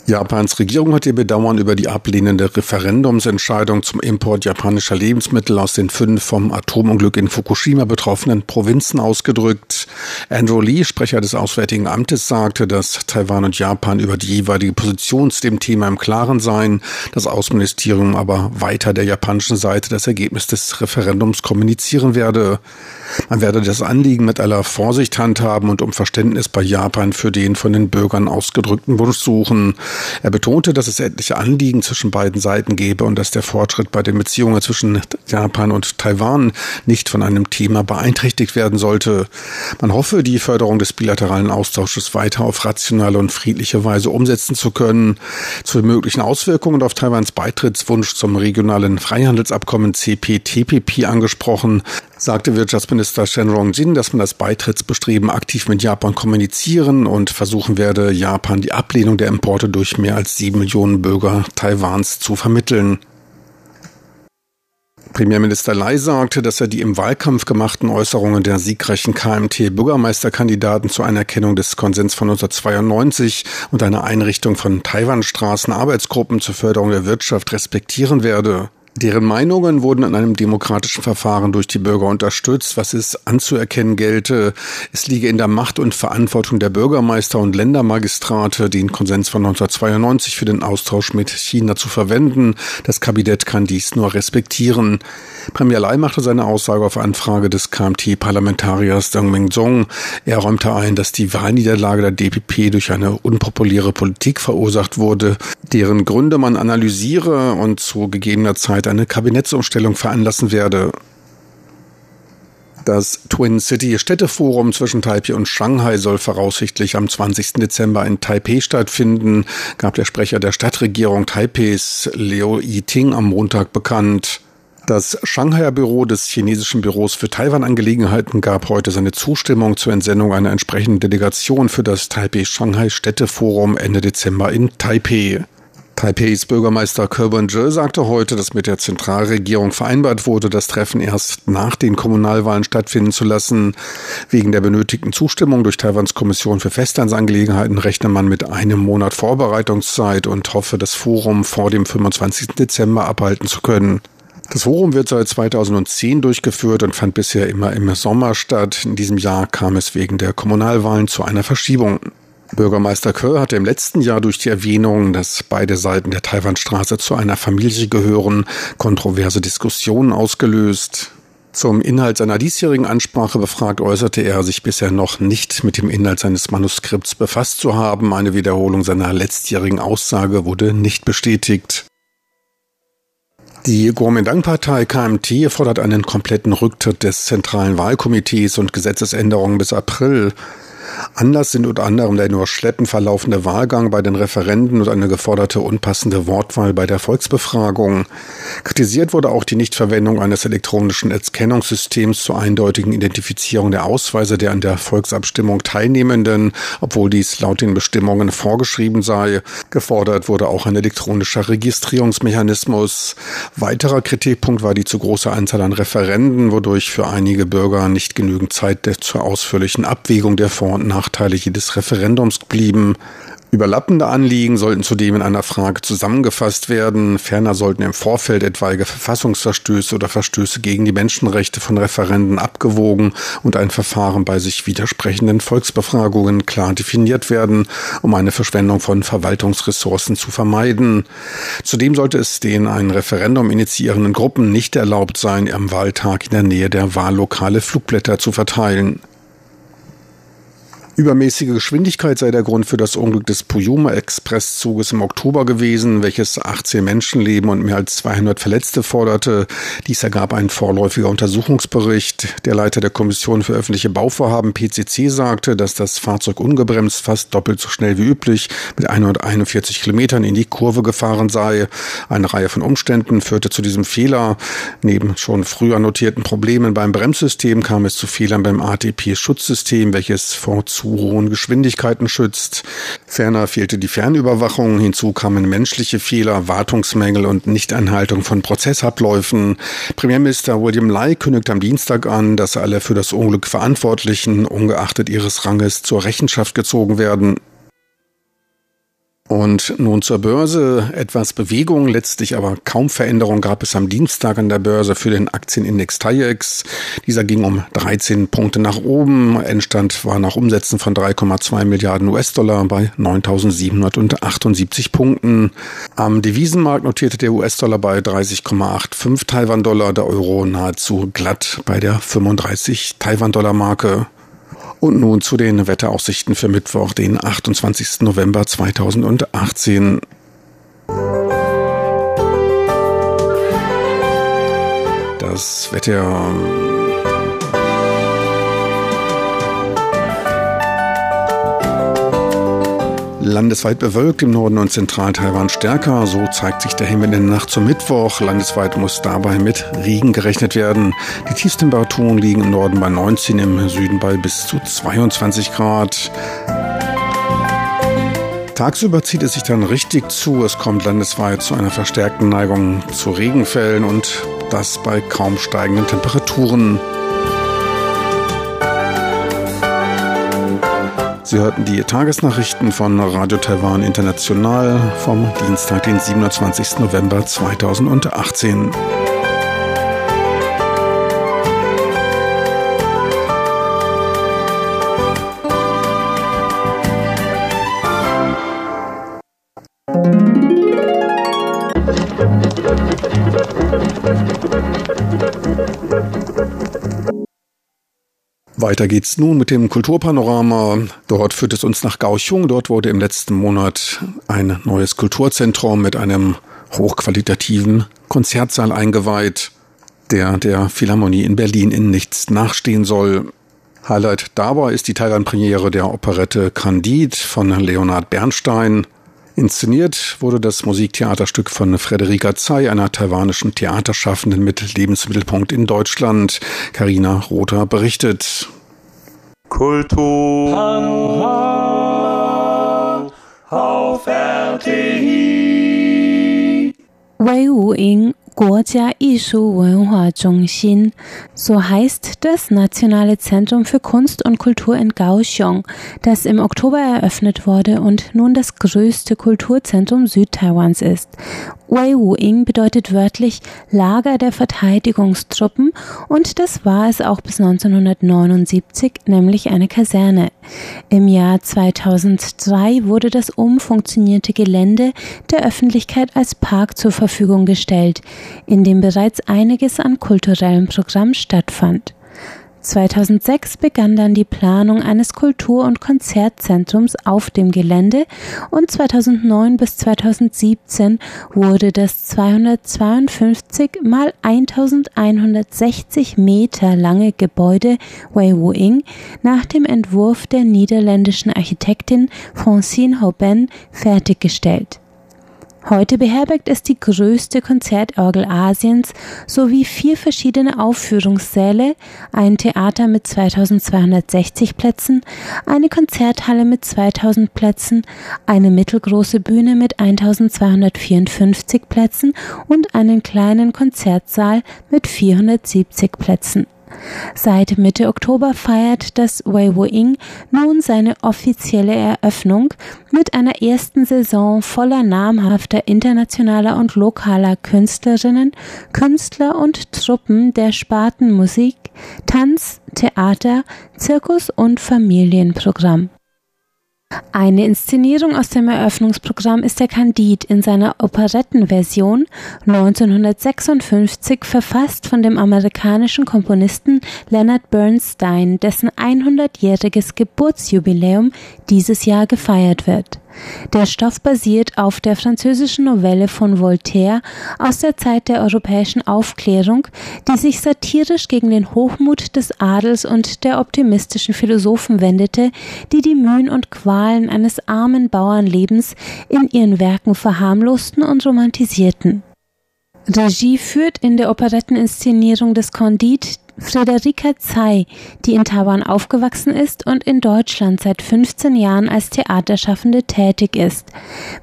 Japans Regierung hat ihr Bedauern über die ablehnende Referendumsentscheidung zum Import japanischer Lebensmittel aus den fünf vom Atomunglück in Fukushima betroffenen Provinzen ausgedrückt. Andrew Lee, Sprecher des Auswärtigen Amtes, sagte, dass Taiwan und Japan über die jeweilige Position zu dem Thema im Klaren seien, das Außenministerium aber weiter der japanischen Seite das Ergebnis des Referendums kommunizieren werde. Man werde das Anliegen mit aller Vorsicht handhaben und um Verständnis bei Japan für den von den Bürgern ausgedrückten Wunsch suchen. Er betonte, dass es etliche Anliegen zwischen beiden Seiten gebe und dass der Fortschritt bei den Beziehungen zwischen Japan und Taiwan nicht von einem Thema beeinträchtigt werden sollte. Man hoffe, die Förderung des bilateralen Austausches weiter auf rationale und friedliche Weise umsetzen zu können. Zu den möglichen Auswirkungen auf Taiwans Beitrittswunsch zum regionalen Freihandelsabkommen CPTPP angesprochen, sagte Wirtschaftsminister Shen Rongjin, dass man das Beitrittsbestreben aktiv mit Japan kommunizieren und versuchen werde, Japan die Ablehnung der Importe durch mehr als sieben Millionen Bürger Taiwans zu vermitteln. Premierminister Lai sagte, dass er die im Wahlkampf gemachten Äußerungen der siegreichen KMT-Bürgermeisterkandidaten zur Anerkennung des Konsens von 1992 und einer Einrichtung von Taiwanstraßen Arbeitsgruppen zur Förderung der Wirtschaft respektieren werde. Deren Meinungen wurden in einem demokratischen Verfahren durch die Bürger unterstützt, was es anzuerkennen gelte. Es liege in der Macht und Verantwortung der Bürgermeister und Ländermagistrate, den Konsens von 1992 für den Austausch mit China zu verwenden. Das Kabinett kann dies nur respektieren. Premier Lai machte seine Aussage auf Anfrage des KMT-Parlamentariers Deng Mingzong. Er räumte ein, dass die Wahlniederlage der DPP durch eine unpopuläre Politik verursacht wurde, deren Gründe man analysiere und zu gegebener Zeit eine Kabinettsumstellung veranlassen werde. Das Twin City Städteforum zwischen Taipei und Shanghai soll voraussichtlich am 20. Dezember in Taipei stattfinden, gab der Sprecher der Stadtregierung Taipeis Leo Yiting am Montag bekannt. Das Shanghaier Büro des chinesischen Büros für Taiwan-Angelegenheiten gab heute seine Zustimmung zur Entsendung einer entsprechenden Delegation für das Taipei-Shanghai-Städteforum Ende Dezember in Taipei. Taipeis Bürgermeister Kerban Zhe sagte heute, dass mit der Zentralregierung vereinbart wurde, das Treffen erst nach den Kommunalwahlen stattfinden zu lassen. Wegen der benötigten Zustimmung durch Taiwans Kommission für Festlandsangelegenheiten rechne man mit einem Monat Vorbereitungszeit und hoffe, das Forum vor dem 25. Dezember abhalten zu können. Das Forum wird seit 2010 durchgeführt und fand bisher immer im Sommer statt. In diesem Jahr kam es wegen der Kommunalwahlen zu einer Verschiebung. Bürgermeister Kerr hatte im letzten Jahr durch die Erwähnung, dass beide Seiten der Taiwanstraße zu einer Familie gehören, kontroverse Diskussionen ausgelöst. Zum Inhalt seiner diesjährigen Ansprache befragt äußerte er sich bisher noch nicht mit dem Inhalt seines Manuskripts befasst zu haben. Eine Wiederholung seiner letztjährigen Aussage wurde nicht bestätigt. Die Kuomintang-Partei KMT fordert einen kompletten Rücktritt des Zentralen Wahlkomitees und Gesetzesänderungen bis April. Anlass sind unter anderem der nur schleppend verlaufende Wahlgang bei den Referenden und eine geforderte unpassende Wortwahl bei der Volksbefragung. Kritisiert wurde auch die Nichtverwendung eines elektronischen Erkennungssystems zur eindeutigen Identifizierung der Ausweise der an der Volksabstimmung Teilnehmenden, obwohl dies laut den Bestimmungen vorgeschrieben sei. Gefordert wurde auch ein elektronischer Registrierungsmechanismus. Weiterer Kritikpunkt war die zu große Anzahl an Referenden, wodurch für einige Bürger nicht genügend Zeit zur ausführlichen Abwägung der Vor- und Nachteile jedes Referendums blieben. Überlappende Anliegen sollten zudem in einer Frage zusammengefasst werden. Ferner sollten im Vorfeld etwaige Verfassungsverstöße oder Verstöße gegen die Menschenrechte von Referenden abgewogen und ein Verfahren bei sich widersprechenden Volksbefragungen klar definiert werden, um eine Verschwendung von Verwaltungsressourcen zu vermeiden. Zudem sollte es den ein Referendum initiierenden Gruppen nicht erlaubt sein, am Wahltag in der Nähe der Wahllokale Flugblätter zu verteilen. Übermäßige Geschwindigkeit sei der Grund für das Unglück des Puyuma-Expresszuges im Oktober gewesen, welches 18 Menschenleben und mehr als 200 Verletzte forderte. Dies ergab ein vorläufiger Untersuchungsbericht. Der Leiter der Kommission für öffentliche Bauvorhaben PCC sagte, dass das Fahrzeug ungebremst fast doppelt so schnell wie üblich mit 141 Kilometern in die Kurve gefahren sei. Eine Reihe von Umständen führte zu diesem Fehler. Neben schon früher notierten Problemen beim Bremssystem kam es zu Fehlern beim ATP-Schutzsystem, welches vor zu hohen Geschwindigkeiten schützt. Ferner fehlte die Fernüberwachung, hinzu kamen menschliche Fehler, Wartungsmängel und Nichteinhaltung von Prozessabläufen. Premierminister William Lai kündigt am Dienstag an, dass alle für das Unglück Verantwortlichen, ungeachtet ihres Ranges, zur Rechenschaft gezogen werden. Und nun zur Börse. Etwas Bewegung, letztlich aber kaum Veränderung gab es am Dienstag an der Börse für den Aktienindex TAIEX. Dieser ging um 13 Punkte nach oben. Endstand war nach Umsätzen von 3,2 Milliarden US-Dollar bei 9.778 Punkten. Am Devisenmarkt notierte der US-Dollar bei 30,85 Taiwan-Dollar, der Euro nahezu glatt bei der 35 Taiwan-Dollar-Marke. Und nun zu den Wetteraussichten für Mittwoch, den 28. November 2018. Das Wetter Landesweit bewölkt, im Norden und Zentral-Taiwan stärker. So zeigt sich der Himmel in der Nacht zum Mittwoch. Landesweit muss dabei mit Regen gerechnet werden. Die Tiefstemperaturen liegen im Norden bei 19, im Süden bei bis zu 22 Grad. Tagsüber zieht es sich dann richtig zu. Es kommt landesweit zu einer verstärkten Neigung zu Regenfällen und das bei kaum steigenden Temperaturen. Sie hörten die Tagesnachrichten von Radio Taiwan International vom Dienstag, den 27. November 2018. Weiter geht's nun mit dem Kulturpanorama. Dort führt es uns nach Kaohsiung. Dort wurde im letzten Monat ein neues Kulturzentrum mit einem hochqualitativen Konzertsaal eingeweiht, der der Philharmonie in Berlin in nichts nachstehen soll. Highlight dabei ist die Taiwan-Premiere der Operette Candide von Leonard Bernstein. Inszeniert wurde das Musiktheaterstück von Frederika Tsai, einer taiwanischen Theaterschaffenden mit Lebensmittelpunkt in Deutschland. Karina Rother berichtet. Kultur auf RTI. Wei Wu Ying 国家艺术文化中心, so heißt das Nationale Zentrum für Kunst und Kultur in Kaohsiung, das im Oktober eröffnet wurde und nun das größte Kulturzentrum Südtaiwans ist. Wei Wu-ing bedeutet wörtlich Lager der Verteidigungstruppen und das war es auch bis 1979, nämlich eine Kaserne. Im Jahr 2003 wurde das umfunktionierte Gelände der Öffentlichkeit als Park zur Verfügung gestellt, in dem bereits einiges an kulturellem Programm stattfand. 2006 begann dann die Planung eines Kultur- und Konzertzentrums auf dem Gelände und 2009 bis 2017 wurde das 252 mal 1160 Meter lange Gebäude Wei Wuing nach dem Entwurf der niederländischen Architektin Francine Hoben fertiggestellt. Heute beherbergt es die größte Konzertorgel Asiens sowie vier verschiedene Aufführungssäle, ein Theater mit 2260 Plätzen, eine Konzerthalle mit 2000 Plätzen, eine mittelgroße Bühne mit 1254 Plätzen und einen kleinen Konzertsaal mit 470 Plätzen. Seit Mitte Oktober feiert das Weiwo-Ing nun seine offizielle Eröffnung mit einer ersten Saison voller namhafter internationaler und lokaler Künstlerinnen, Künstler und Truppen der Sparten Musik, Tanz, Theater, Zirkus und Familienprogramm. Eine Inszenierung aus dem Eröffnungsprogramm ist der Candide in seiner Operettenversion 1956 verfasst von dem amerikanischen Komponisten Leonard Bernstein, dessen 100-jähriges Geburtsjubiläum dieses Jahr gefeiert wird. Der Stoff basiert auf der französischen Novelle von Voltaire aus der Zeit der europäischen Aufklärung, die sich satirisch gegen den Hochmut des Adels und der optimistischen Philosophen wendete, die die Mühen und Qualen eines armen Bauernlebens in ihren Werken verharmlosten und romantisierten. Regie führt in der Operetteninszenierung des Candide Friederika Tsai, die in Taiwan aufgewachsen ist und in Deutschland seit 15 Jahren als Theaterschaffende tätig ist.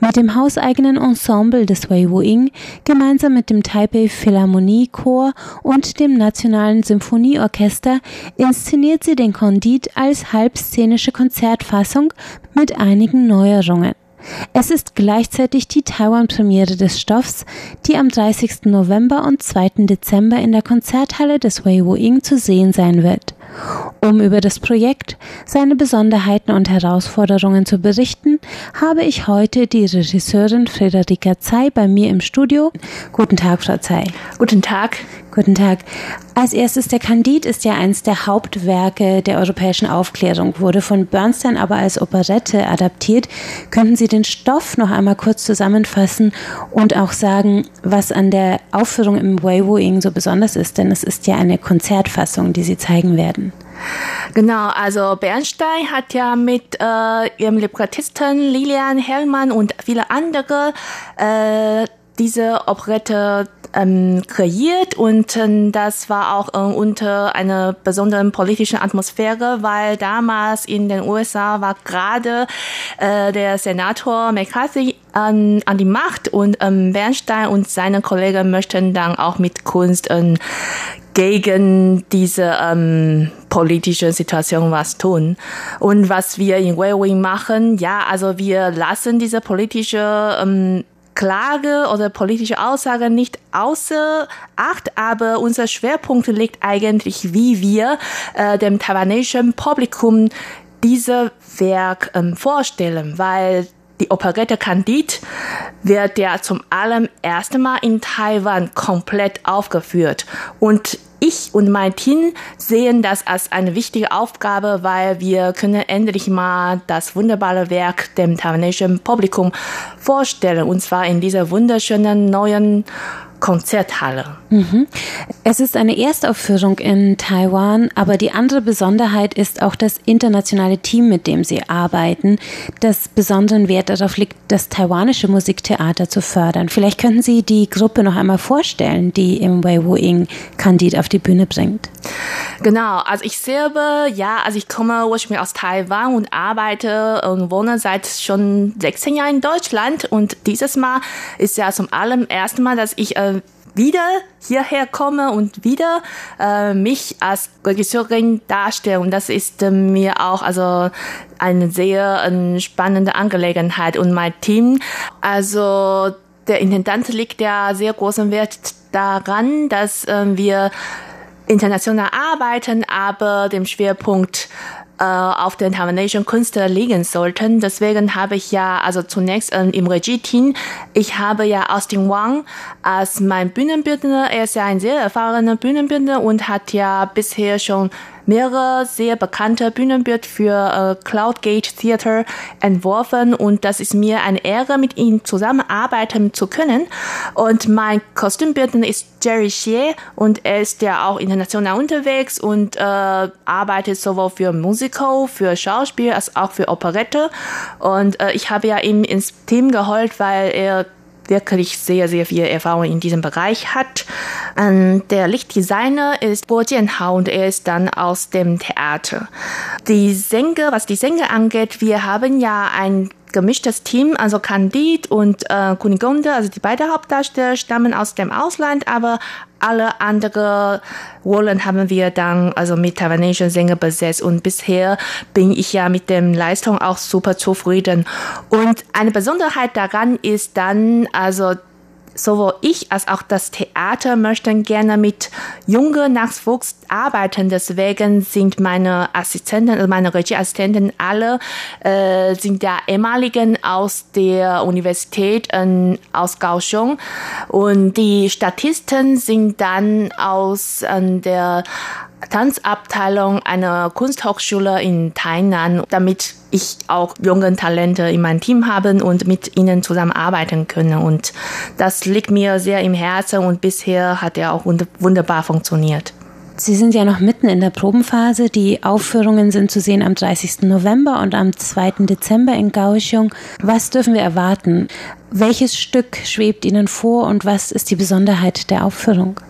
Mit dem hauseigenen Ensemble des Wei Wuing, gemeinsam mit dem Taipei Philharmonie Chor und dem Nationalen Symphonieorchester inszeniert sie den Condit als halbszenische Konzertfassung mit einigen Neuerungen. Es ist gleichzeitig die Taiwan-Premiere des Stoffs, die am 30. November und 2. Dezember in der Konzerthalle des Weiwo Ing zu sehen sein wird. Um über das Projekt, seine Besonderheiten und Herausforderungen zu berichten, habe ich heute die Regisseurin Frederika Zei bei mir im Studio. Guten Tag, Frau Zei. Guten Tag. Guten Tag. Als erstes, der Candide ist ja eines der Hauptwerke der europäischen Aufklärung, wurde von Bernstein aber als Operette adaptiert. Könnten Sie den Stoff noch einmal kurz zusammenfassen und auch sagen, was an der Aufführung im Weiwuing so besonders ist? Denn es ist ja eine Konzertfassung, die Sie zeigen werden. Genau, also Bernstein hat ja mit äh, ihrem Librettisten Lilian Hellmann und viele andere äh, diese Operette ähm, kreiert und äh, das war auch äh, unter einer besonderen politischen Atmosphäre, weil damals in den USA war gerade äh, der Senator McCarthy an, an die Macht und ähm, Bernstein und seine Kollegen möchten dann auch mit Kunst ähm, gegen diese ähm, politische Situation was tun. Und was wir in Wei machen, ja, also wir lassen diese politische ähm, Klage oder politische Aussage nicht außer Acht, aber unser Schwerpunkt liegt eigentlich, wie wir äh, dem taiwanesischen Publikum diese Werk ähm, vorstellen, weil die Operette Candide wird ja zum allerersten Mal in Taiwan komplett aufgeführt. Und ich und mein Team sehen das als eine wichtige Aufgabe, weil wir können endlich mal das wunderbare Werk dem taiwanesischen Publikum vorstellen, und zwar in dieser wunderschönen neuen Konzerthalle. Mhm. Es ist eine Erstaufführung in Taiwan, aber die andere Besonderheit ist auch das internationale Team, mit dem Sie arbeiten, das besonderen Wert darauf liegt, das taiwanische Musiktheater zu fördern. Vielleicht könnten Sie die Gruppe noch einmal vorstellen, die im Wei Wu Ying Candid auf die Bühne bringt. Genau, also ich selber, ja, also ich komme ursprünglich aus Taiwan und arbeite und wohne seit schon 16 Jahren in Deutschland und dieses Mal ist ja zum allerersten Mal, dass ich äh, wieder hierher komme und wieder äh, mich als Regisseurin darstelle. Und das ist äh, mir auch also eine sehr äh, spannende Angelegenheit. Und mein Team, also der Intendant legt ja sehr großen Wert daran, dass äh, wir international arbeiten, aber dem Schwerpunkt äh, auf den taiwanischen Künstler liegen sollten. Deswegen habe ich ja also zunächst ähm, im Regie-Team, ich habe ja Austin Wang als mein Bühnenbildner. Er ist ja ein sehr erfahrener Bühnenbildner und hat ja bisher schon mehrere sehr bekannte Bühnenbild für äh, Cloudgate Theater entworfen und das ist mir eine Ehre, mit ihm zusammenarbeiten zu können. Und mein Kostümbildner ist Jerry Xie und er ist ja auch international unterwegs und äh, arbeitet sowohl für Musical, für Schauspiel als auch für Operette. Und äh, ich habe ja ihm ins Team geholt, weil er wirklich sehr, sehr viel Erfahrung in diesem Bereich hat. Ähm, der Lichtdesigner ist Guo Jianhao und er ist dann aus dem Theater. Die Sänger, was die Sänger angeht, wir haben ja ein gemischtes Team, also Candide und äh, Kunigunde, also die beiden Hauptdarsteller stammen aus dem Ausland, aber alle anderen Rollen haben wir dann also mit taiwanesischen Sängern besetzt und bisher bin ich ja mit dem Leistung auch super zufrieden. Und eine Besonderheit daran ist dann also sowohl ich als auch das Theater möchten gerne mit jungen Nachwuchs arbeiten. Deswegen sind meine Assistenten, also meine Regieassistenten alle äh, sind ja ehemaligen aus der Universität äh, aus Kaohsiung und die Statisten sind dann aus äh, der Tanzabteilung einer Kunsthochschule in Tainan, damit ich auch junge Talente in meinem Team haben und mit ihnen zusammenarbeiten können. Und das liegt mir sehr im Herzen und bisher hat er auch wunderbar funktioniert. Sie sind ja noch mitten in der Probenphase. Die Aufführungen sind zu sehen am 30. November und am 2. Dezember in Kaohsiung. Was dürfen wir erwarten? Welches Stück schwebt Ihnen vor und was ist die Besonderheit der Aufführung?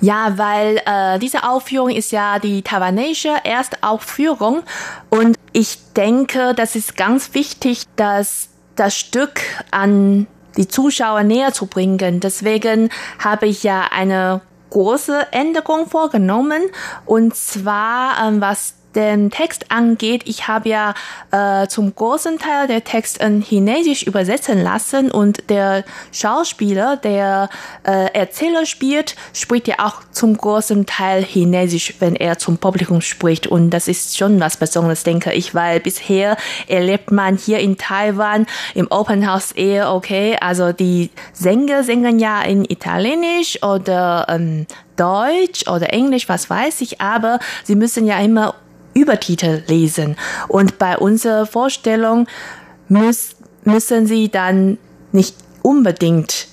Ja, weil äh, diese Aufführung ist ja die taiwanesische Erstaufführung und ich denke, das ist ganz wichtig, dass das Stück an die Zuschauer näher zu bringen. Deswegen habe ich ja eine große Änderung vorgenommen. Und zwar ähm, was den Text angeht, ich habe ja äh, zum großen Teil der Text in Chinesisch übersetzen lassen und der Schauspieler, der äh, Erzähler spielt, spricht ja auch zum großen Teil Chinesisch, wenn er zum Publikum spricht. Und das ist schon was Besonderes, denke ich, weil bisher erlebt man hier in Taiwan im Open House eher okay, also die Sänger singen ja in Italienisch oder ähm, Deutsch oder Englisch, was weiß ich, aber sie müssen ja immer Übertitel lesen. Und bei unserer Vorstellung müß, müssen Sie dann nicht unbedingt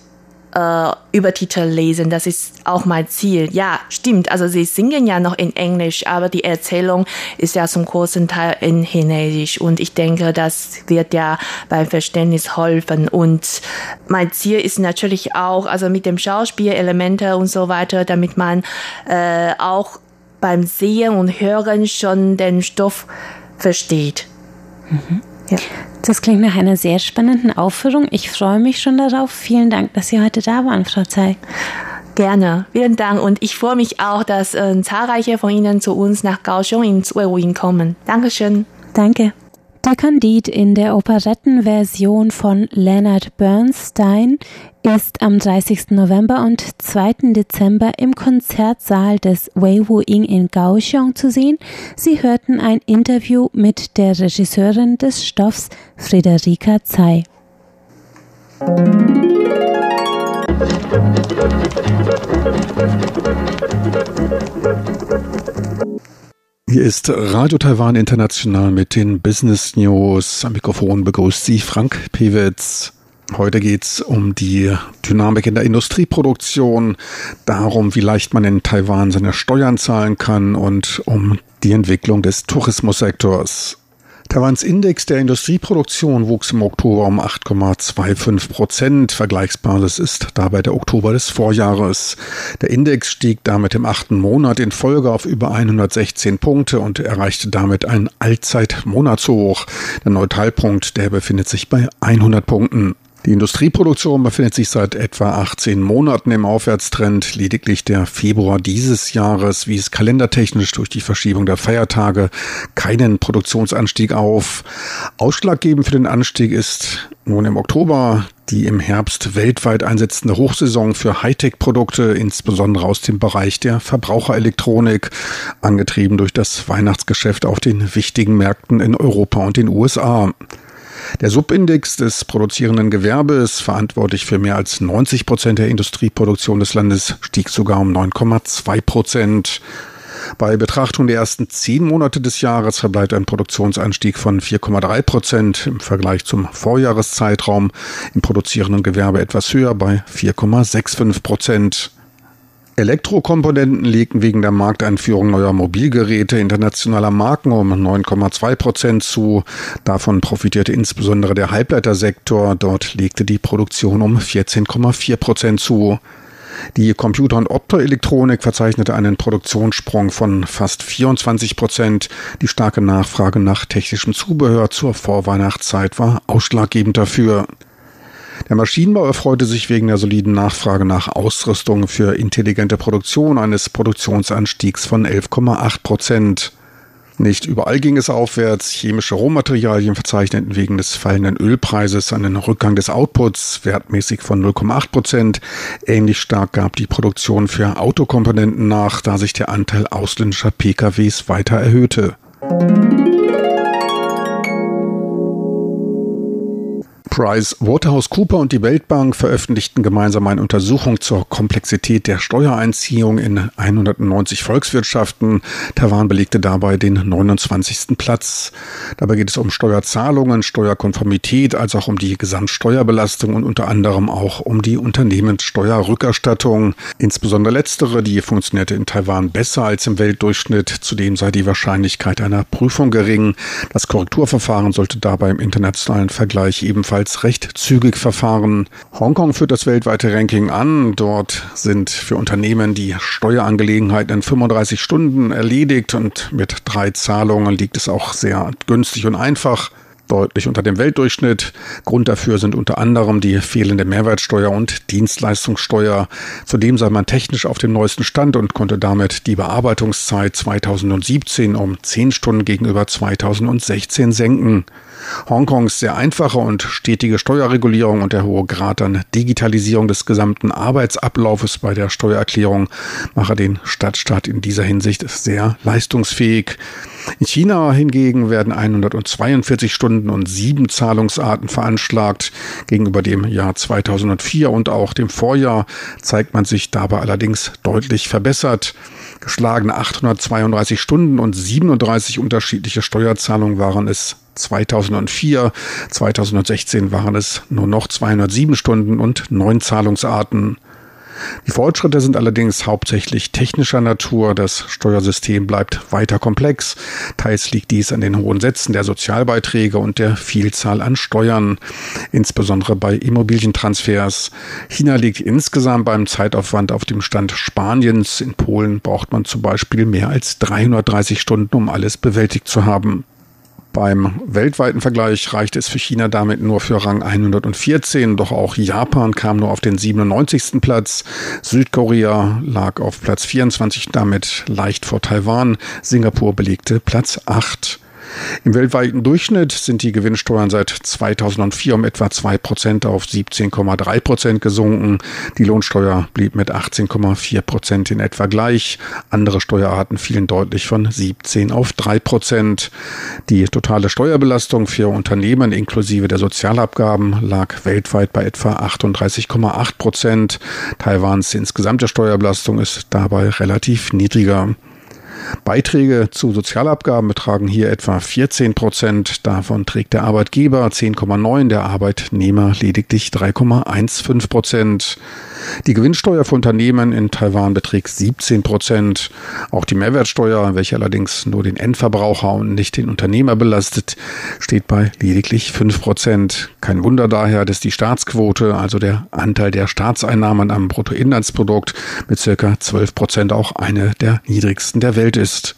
äh, Übertitel lesen. Das ist auch mein Ziel. Ja, stimmt. Also Sie singen ja noch in Englisch, aber die Erzählung ist ja zum großen Teil in Chinesisch. Und ich denke, das wird ja beim Verständnis helfen. Und mein Ziel ist natürlich auch, also mit dem Schauspielelemente und so weiter, damit man äh, auch beim Sehen und Hören schon den Stoff versteht. Mhm. Ja. Das klingt nach einer sehr spannenden Aufführung. Ich freue mich schon darauf. Vielen Dank, dass Sie heute da waren, Frau Zei. Gerne, vielen Dank. Und ich freue mich auch, dass äh, zahlreiche von Ihnen zu uns nach Kaohsiung ins Ueruin kommen. Dankeschön. Danke. Der Kandid in der Operettenversion von Leonard Bernstein ist am 30. November und 2. Dezember im Konzertsaal des Wei Wu Ying in Kaohsiung zu sehen. Sie hörten ein Interview mit der Regisseurin des Stoffs Friederika Tsai. Hier ist Radio Taiwan International mit den Business News. Am Mikrofon begrüßt Sie Frank Pewitz. Heute geht's um die Dynamik in der Industrieproduktion, darum, wie leicht man in Taiwan seine Steuern zahlen kann und um die Entwicklung des Tourismussektors. Taiwans Index der Industrieproduktion wuchs im Oktober um 8,25 Prozent. Vergleichsbasis ist dabei der Oktober des Vorjahres. Der Index stieg damit im achten Monat in Folge auf über 116 Punkte und erreichte damit ein Allzeitmonatshoch. Der Neutralpunkt, der befindet sich bei 100 Punkten. Die Industrieproduktion befindet sich seit etwa 18 Monaten im Aufwärtstrend. Lediglich der Februar dieses Jahres wies kalendertechnisch durch die Verschiebung der Feiertage keinen Produktionsanstieg auf. Ausschlaggebend für den Anstieg ist nun im Oktober die im Herbst weltweit einsetzende Hochsaison für Hightech-Produkte, insbesondere aus dem Bereich der Verbraucherelektronik, angetrieben durch das Weihnachtsgeschäft auf den wichtigen Märkten in Europa und den USA. Der Subindex des produzierenden Gewerbes, verantwortlich für mehr als 90 Prozent der Industrieproduktion des Landes, stieg sogar um 9,2 Prozent. Bei Betrachtung der ersten zehn Monate des Jahres verbleibt ein Produktionsanstieg von 4,3 Prozent im Vergleich zum Vorjahreszeitraum, im produzierenden Gewerbe etwas höher bei 4,65 Prozent. Elektrokomponenten legten wegen der Markteinführung neuer Mobilgeräte internationaler Marken um 9,2 Prozent zu. Davon profitierte insbesondere der Halbleitersektor. Dort legte die Produktion um 14,4 Prozent zu. Die Computer- und Optoelektronik verzeichnete einen Produktionssprung von fast 24 Prozent. Die starke Nachfrage nach technischem Zubehör zur Vorweihnachtszeit war ausschlaggebend dafür. Der Maschinenbau erfreute sich wegen der soliden Nachfrage nach Ausrüstung für intelligente Produktion eines Produktionsanstiegs von 11,8 Prozent. Nicht überall ging es aufwärts. Chemische Rohmaterialien verzeichneten wegen des fallenden Ölpreises einen Rückgang des Outputs, wertmäßig von 0,8 Prozent. Ähnlich stark gab die Produktion für Autokomponenten nach, da sich der Anteil ausländischer PKWs weiter erhöhte. Price Waterhouse Cooper und die Weltbank veröffentlichten gemeinsam eine Untersuchung zur Komplexität der Steuereinziehung in 190 Volkswirtschaften. Taiwan belegte dabei den 29. Platz. Dabei geht es um Steuerzahlungen, Steuerkonformität, als auch um die Gesamtsteuerbelastung und unter anderem auch um die Unternehmenssteuerrückerstattung. Insbesondere letztere, die funktionierte in Taiwan besser als im Weltdurchschnitt. Zudem sei die Wahrscheinlichkeit einer Prüfung gering. Das Korrekturverfahren sollte dabei im internationalen Vergleich ebenfalls ebenfalls recht zügig verfahren. Hongkong führt das weltweite Ranking an. Dort sind für Unternehmen die Steuerangelegenheiten in 35 Stunden erledigt und mit drei Zahlungen liegt es auch sehr günstig und einfach. deutlich unter dem Weltdurchschnitt. Grund dafür sind unter anderem die fehlende Mehrwertsteuer und Dienstleistungssteuer. Zudem sei man technisch auf dem neuesten Stand und konnte damit die Bearbeitungszeit 2017 um 10 Stunden gegenüber 2016 senken. Hongkongs sehr einfache und stetige Steuerregulierung und der hohe Grad an Digitalisierung des gesamten Arbeitsablaufes bei der Steuererklärung mache den Stadtstaat in dieser Hinsicht sehr leistungsfähig. In China hingegen werden 142 Stunden und sieben Zahlungsarten veranschlagt. Gegenüber dem Jahr 2004 und auch dem Vorjahr zeigt man sich dabei allerdings deutlich verbessert. Geschlagene 832 Stunden und 37 unterschiedliche Steuerzahlungen waren es 2004. 2016 waren es nur noch 207 Stunden und neun Zahlungsarten. Die Fortschritte sind allerdings hauptsächlich technischer Natur. Das Steuersystem bleibt weiter komplex. Teils liegt dies an den hohen Sätzen der Sozialbeiträge und der Vielzahl an Steuern, insbesondere bei Immobilientransfers. China liegt insgesamt beim Zeitaufwand auf dem Stand Spaniens. In Polen braucht man zum Beispiel mehr als 330 Stunden, um alles bewältigt zu haben. Beim weltweiten Vergleich reichte es für China damit nur für Rang 114, doch auch Japan kam nur auf den 97. Platz. Südkorea lag auf Platz 24, damit leicht vor Taiwan. Singapur belegte Platz 8. Im weltweiten Durchschnitt sind die Gewinnsteuern seit 2004 um etwa 2 Prozent auf 17,3 Prozent gesunken. Die Lohnsteuer blieb mit 18,4 Prozent in etwa gleich. Andere Steuerarten fielen deutlich von 17 auf 3 Prozent. Die totale Steuerbelastung für Unternehmen inklusive der Sozialabgaben lag weltweit bei etwa 38,8 Prozent. Taiwans insgesamte Steuerbelastung ist dabei relativ niedriger. Beiträge zu Sozialabgaben betragen hier etwa 14 Prozent. Davon trägt der Arbeitgeber 10,9, der Arbeitnehmer lediglich 3,15 Prozent. Die Gewinnsteuer für Unternehmen in Taiwan beträgt 17 Prozent. Auch die Mehrwertsteuer, welche allerdings nur den Endverbraucher und nicht den Unternehmer belastet, steht bei lediglich 5 Prozent. Kein Wunder daher, dass die Staatsquote, also der Anteil der Staatseinnahmen am Bruttoinlandsprodukt, mit circa 12 Prozent auch eine der niedrigsten der Welt ist.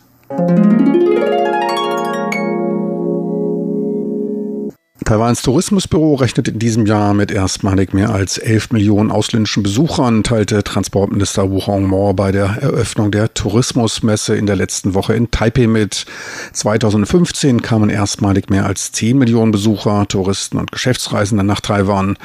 Taiwans Tourismusbüro rechnet in diesem Jahr mit erstmalig mehr als 11 Millionen ausländischen Besuchern, teilte Transportminister Wu Hongmo bei der Eröffnung der Tourismusmesse in der letzten Woche in Taipei mit. 2015 kamen erstmalig mehr als 10 Millionen Besucher, Touristen und Geschäftsreisende nach Taiwan.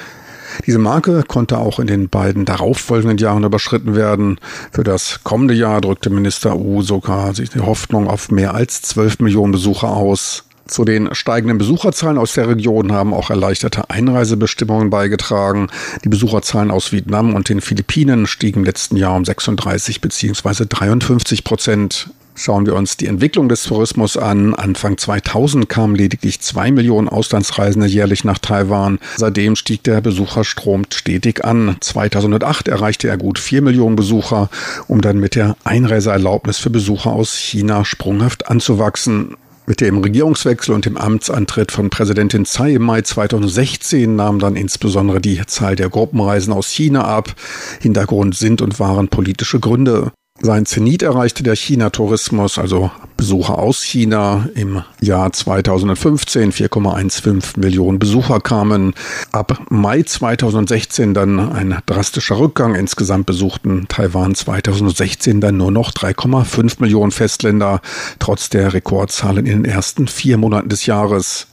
Diese Marke konnte auch in den beiden darauffolgenden Jahren überschritten werden. Für das kommende Jahr drückte Minister Wu sogar sich die Hoffnung auf mehr als 12 Millionen Besucher aus. Zu den steigenden Besucherzahlen aus der Region haben auch erleichterte Einreisebestimmungen beigetragen. Die Besucherzahlen aus Vietnam und den Philippinen stiegen im letzten Jahr um 36 bzw. 53 Prozent. Schauen wir uns die Entwicklung des Tourismus an. Anfang 2000 kamen lediglich zwei Millionen Auslandsreisende jährlich nach Taiwan. Seitdem stieg der Besucherstrom stetig an. 2008 erreichte er gut vier Millionen Besucher, um dann mit der Einreiseerlaubnis für Besucher aus China sprunghaft anzuwachsen. Mit dem Regierungswechsel und dem Amtsantritt von Präsidentin Tsai im Mai 2016 nahm dann insbesondere die Zahl der Gruppenreisen aus China ab. Hintergrund sind und waren politische Gründe. Sein Zenit erreichte der China-Tourismus, also Besucher aus China. Im Jahr 2015 4,15 Millionen Besucher kamen. Ab Mai 2016 dann ein drastischer Rückgang. Insgesamt besuchten Taiwan 2016 dann nur noch 3,5 Millionen Festländer, trotz der Rekordzahlen in den ersten vier Monaten des Jahres.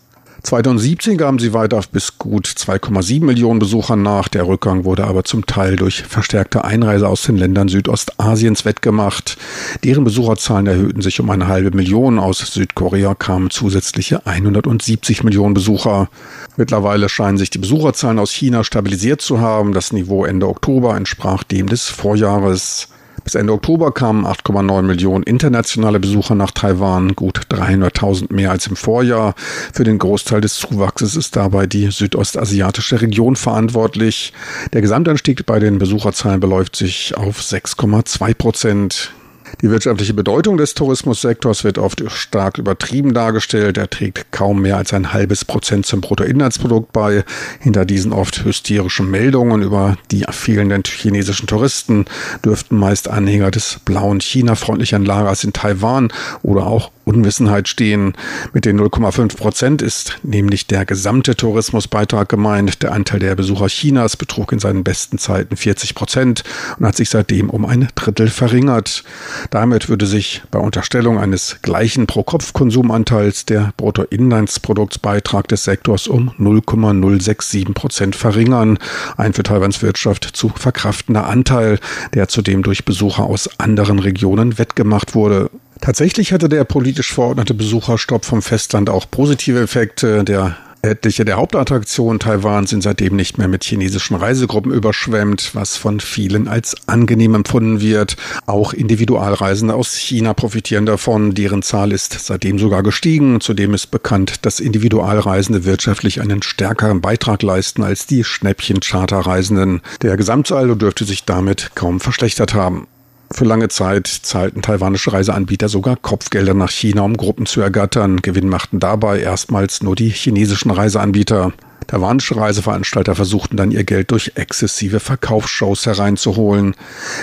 2017 gaben sie weiter auf bis gut 2,7 Millionen Besuchern nach. Der Rückgang wurde aber zum Teil durch verstärkte Einreise aus den Ländern Südostasiens wettgemacht. Deren Besucherzahlen erhöhten sich um eine halbe Million. Aus Südkorea kamen zusätzliche 170 Millionen Besucher. Mittlerweile scheinen sich die Besucherzahlen aus China stabilisiert zu haben. Das Niveau Ende Oktober entsprach dem des Vorjahres. Bis Ende Oktober kamen 8,9 Millionen internationale Besucher nach Taiwan, gut 300.000 mehr als im Vorjahr. Für den Großteil des Zuwachses ist dabei die südostasiatische Region verantwortlich. Der Gesamtanstieg bei den Besucherzahlen beläuft sich auf 6,2 Prozent. Die wirtschaftliche Bedeutung des Tourismussektors wird oft stark übertrieben dargestellt. Er trägt kaum mehr als ein halbes Prozent zum Bruttoinlandsprodukt bei. Hinter diesen oft hysterischen Meldungen über die fehlenden chinesischen Touristen dürften meist Anhänger des blauen China-freundlichen Lagers in Taiwan oder auch Unwissenheit stehen. Mit den 0,5 Prozent ist nämlich der gesamte Tourismusbeitrag gemeint. Der Anteil der Besucher Chinas betrug in seinen besten Zeiten 40 Prozent und hat sich seitdem um ein Drittel verringert. Damit würde sich bei Unterstellung eines gleichen Pro-Kopf-Konsumanteils der Bruttoinlandsproduktsbeitrag des Sektors um 0,067 Prozent verringern. Ein für Taiwans Wirtschaft zu verkraftender Anteil, der zudem durch Besucher aus anderen Regionen wettgemacht wurde. Tatsächlich hatte der politisch verordnete Besucherstopp vom Festland auch positive Effekte. Der Etliche der Hauptattraktionen Taiwans sind seitdem nicht mehr mit chinesischen Reisegruppen überschwemmt, was von vielen als angenehm empfunden wird. Auch Individualreisende aus China profitieren davon. Deren Zahl ist seitdem sogar gestiegen. Zudem ist bekannt, dass Individualreisende wirtschaftlich einen stärkeren Beitrag leisten als die Schnäppchen-Charterreisenden. Der Gesamtsaldo dürfte sich damit kaum verschlechtert haben. Für lange Zeit zahlten taiwanische Reiseanbieter sogar Kopfgelder nach China, um Gruppen zu ergattern. Gewinn machten dabei erstmals nur die chinesischen Reiseanbieter. Taiwanische Reiseveranstalter versuchten dann ihr Geld durch exzessive Verkaufsshows hereinzuholen.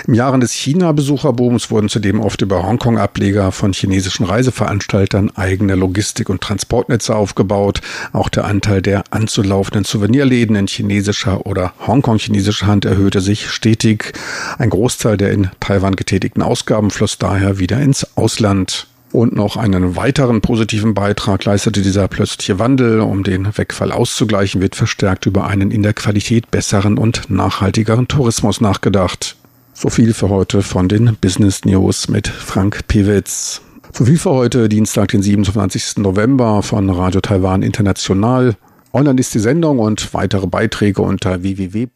Im Jahren des China-Besucherbooms wurden zudem oft über Hongkong-Ableger von chinesischen Reiseveranstaltern eigene Logistik- und Transportnetze aufgebaut. Auch der Anteil der anzulaufenden Souvenirläden in chinesischer oder Hongkong-chinesischer Hand erhöhte sich stetig. Ein Großteil der in Taiwan getätigten Ausgaben floss daher wieder ins Ausland. Und noch einen weiteren positiven Beitrag leistete dieser plötzliche Wandel. Um den Wegfall auszugleichen, wird verstärkt über einen in der Qualität besseren und nachhaltigeren Tourismus nachgedacht. So viel für heute von den Business News mit Frank Pewitz. So viel für heute, Dienstag, den 27. November von Radio Taiwan International. Online ist die Sendung und weitere Beiträge unter www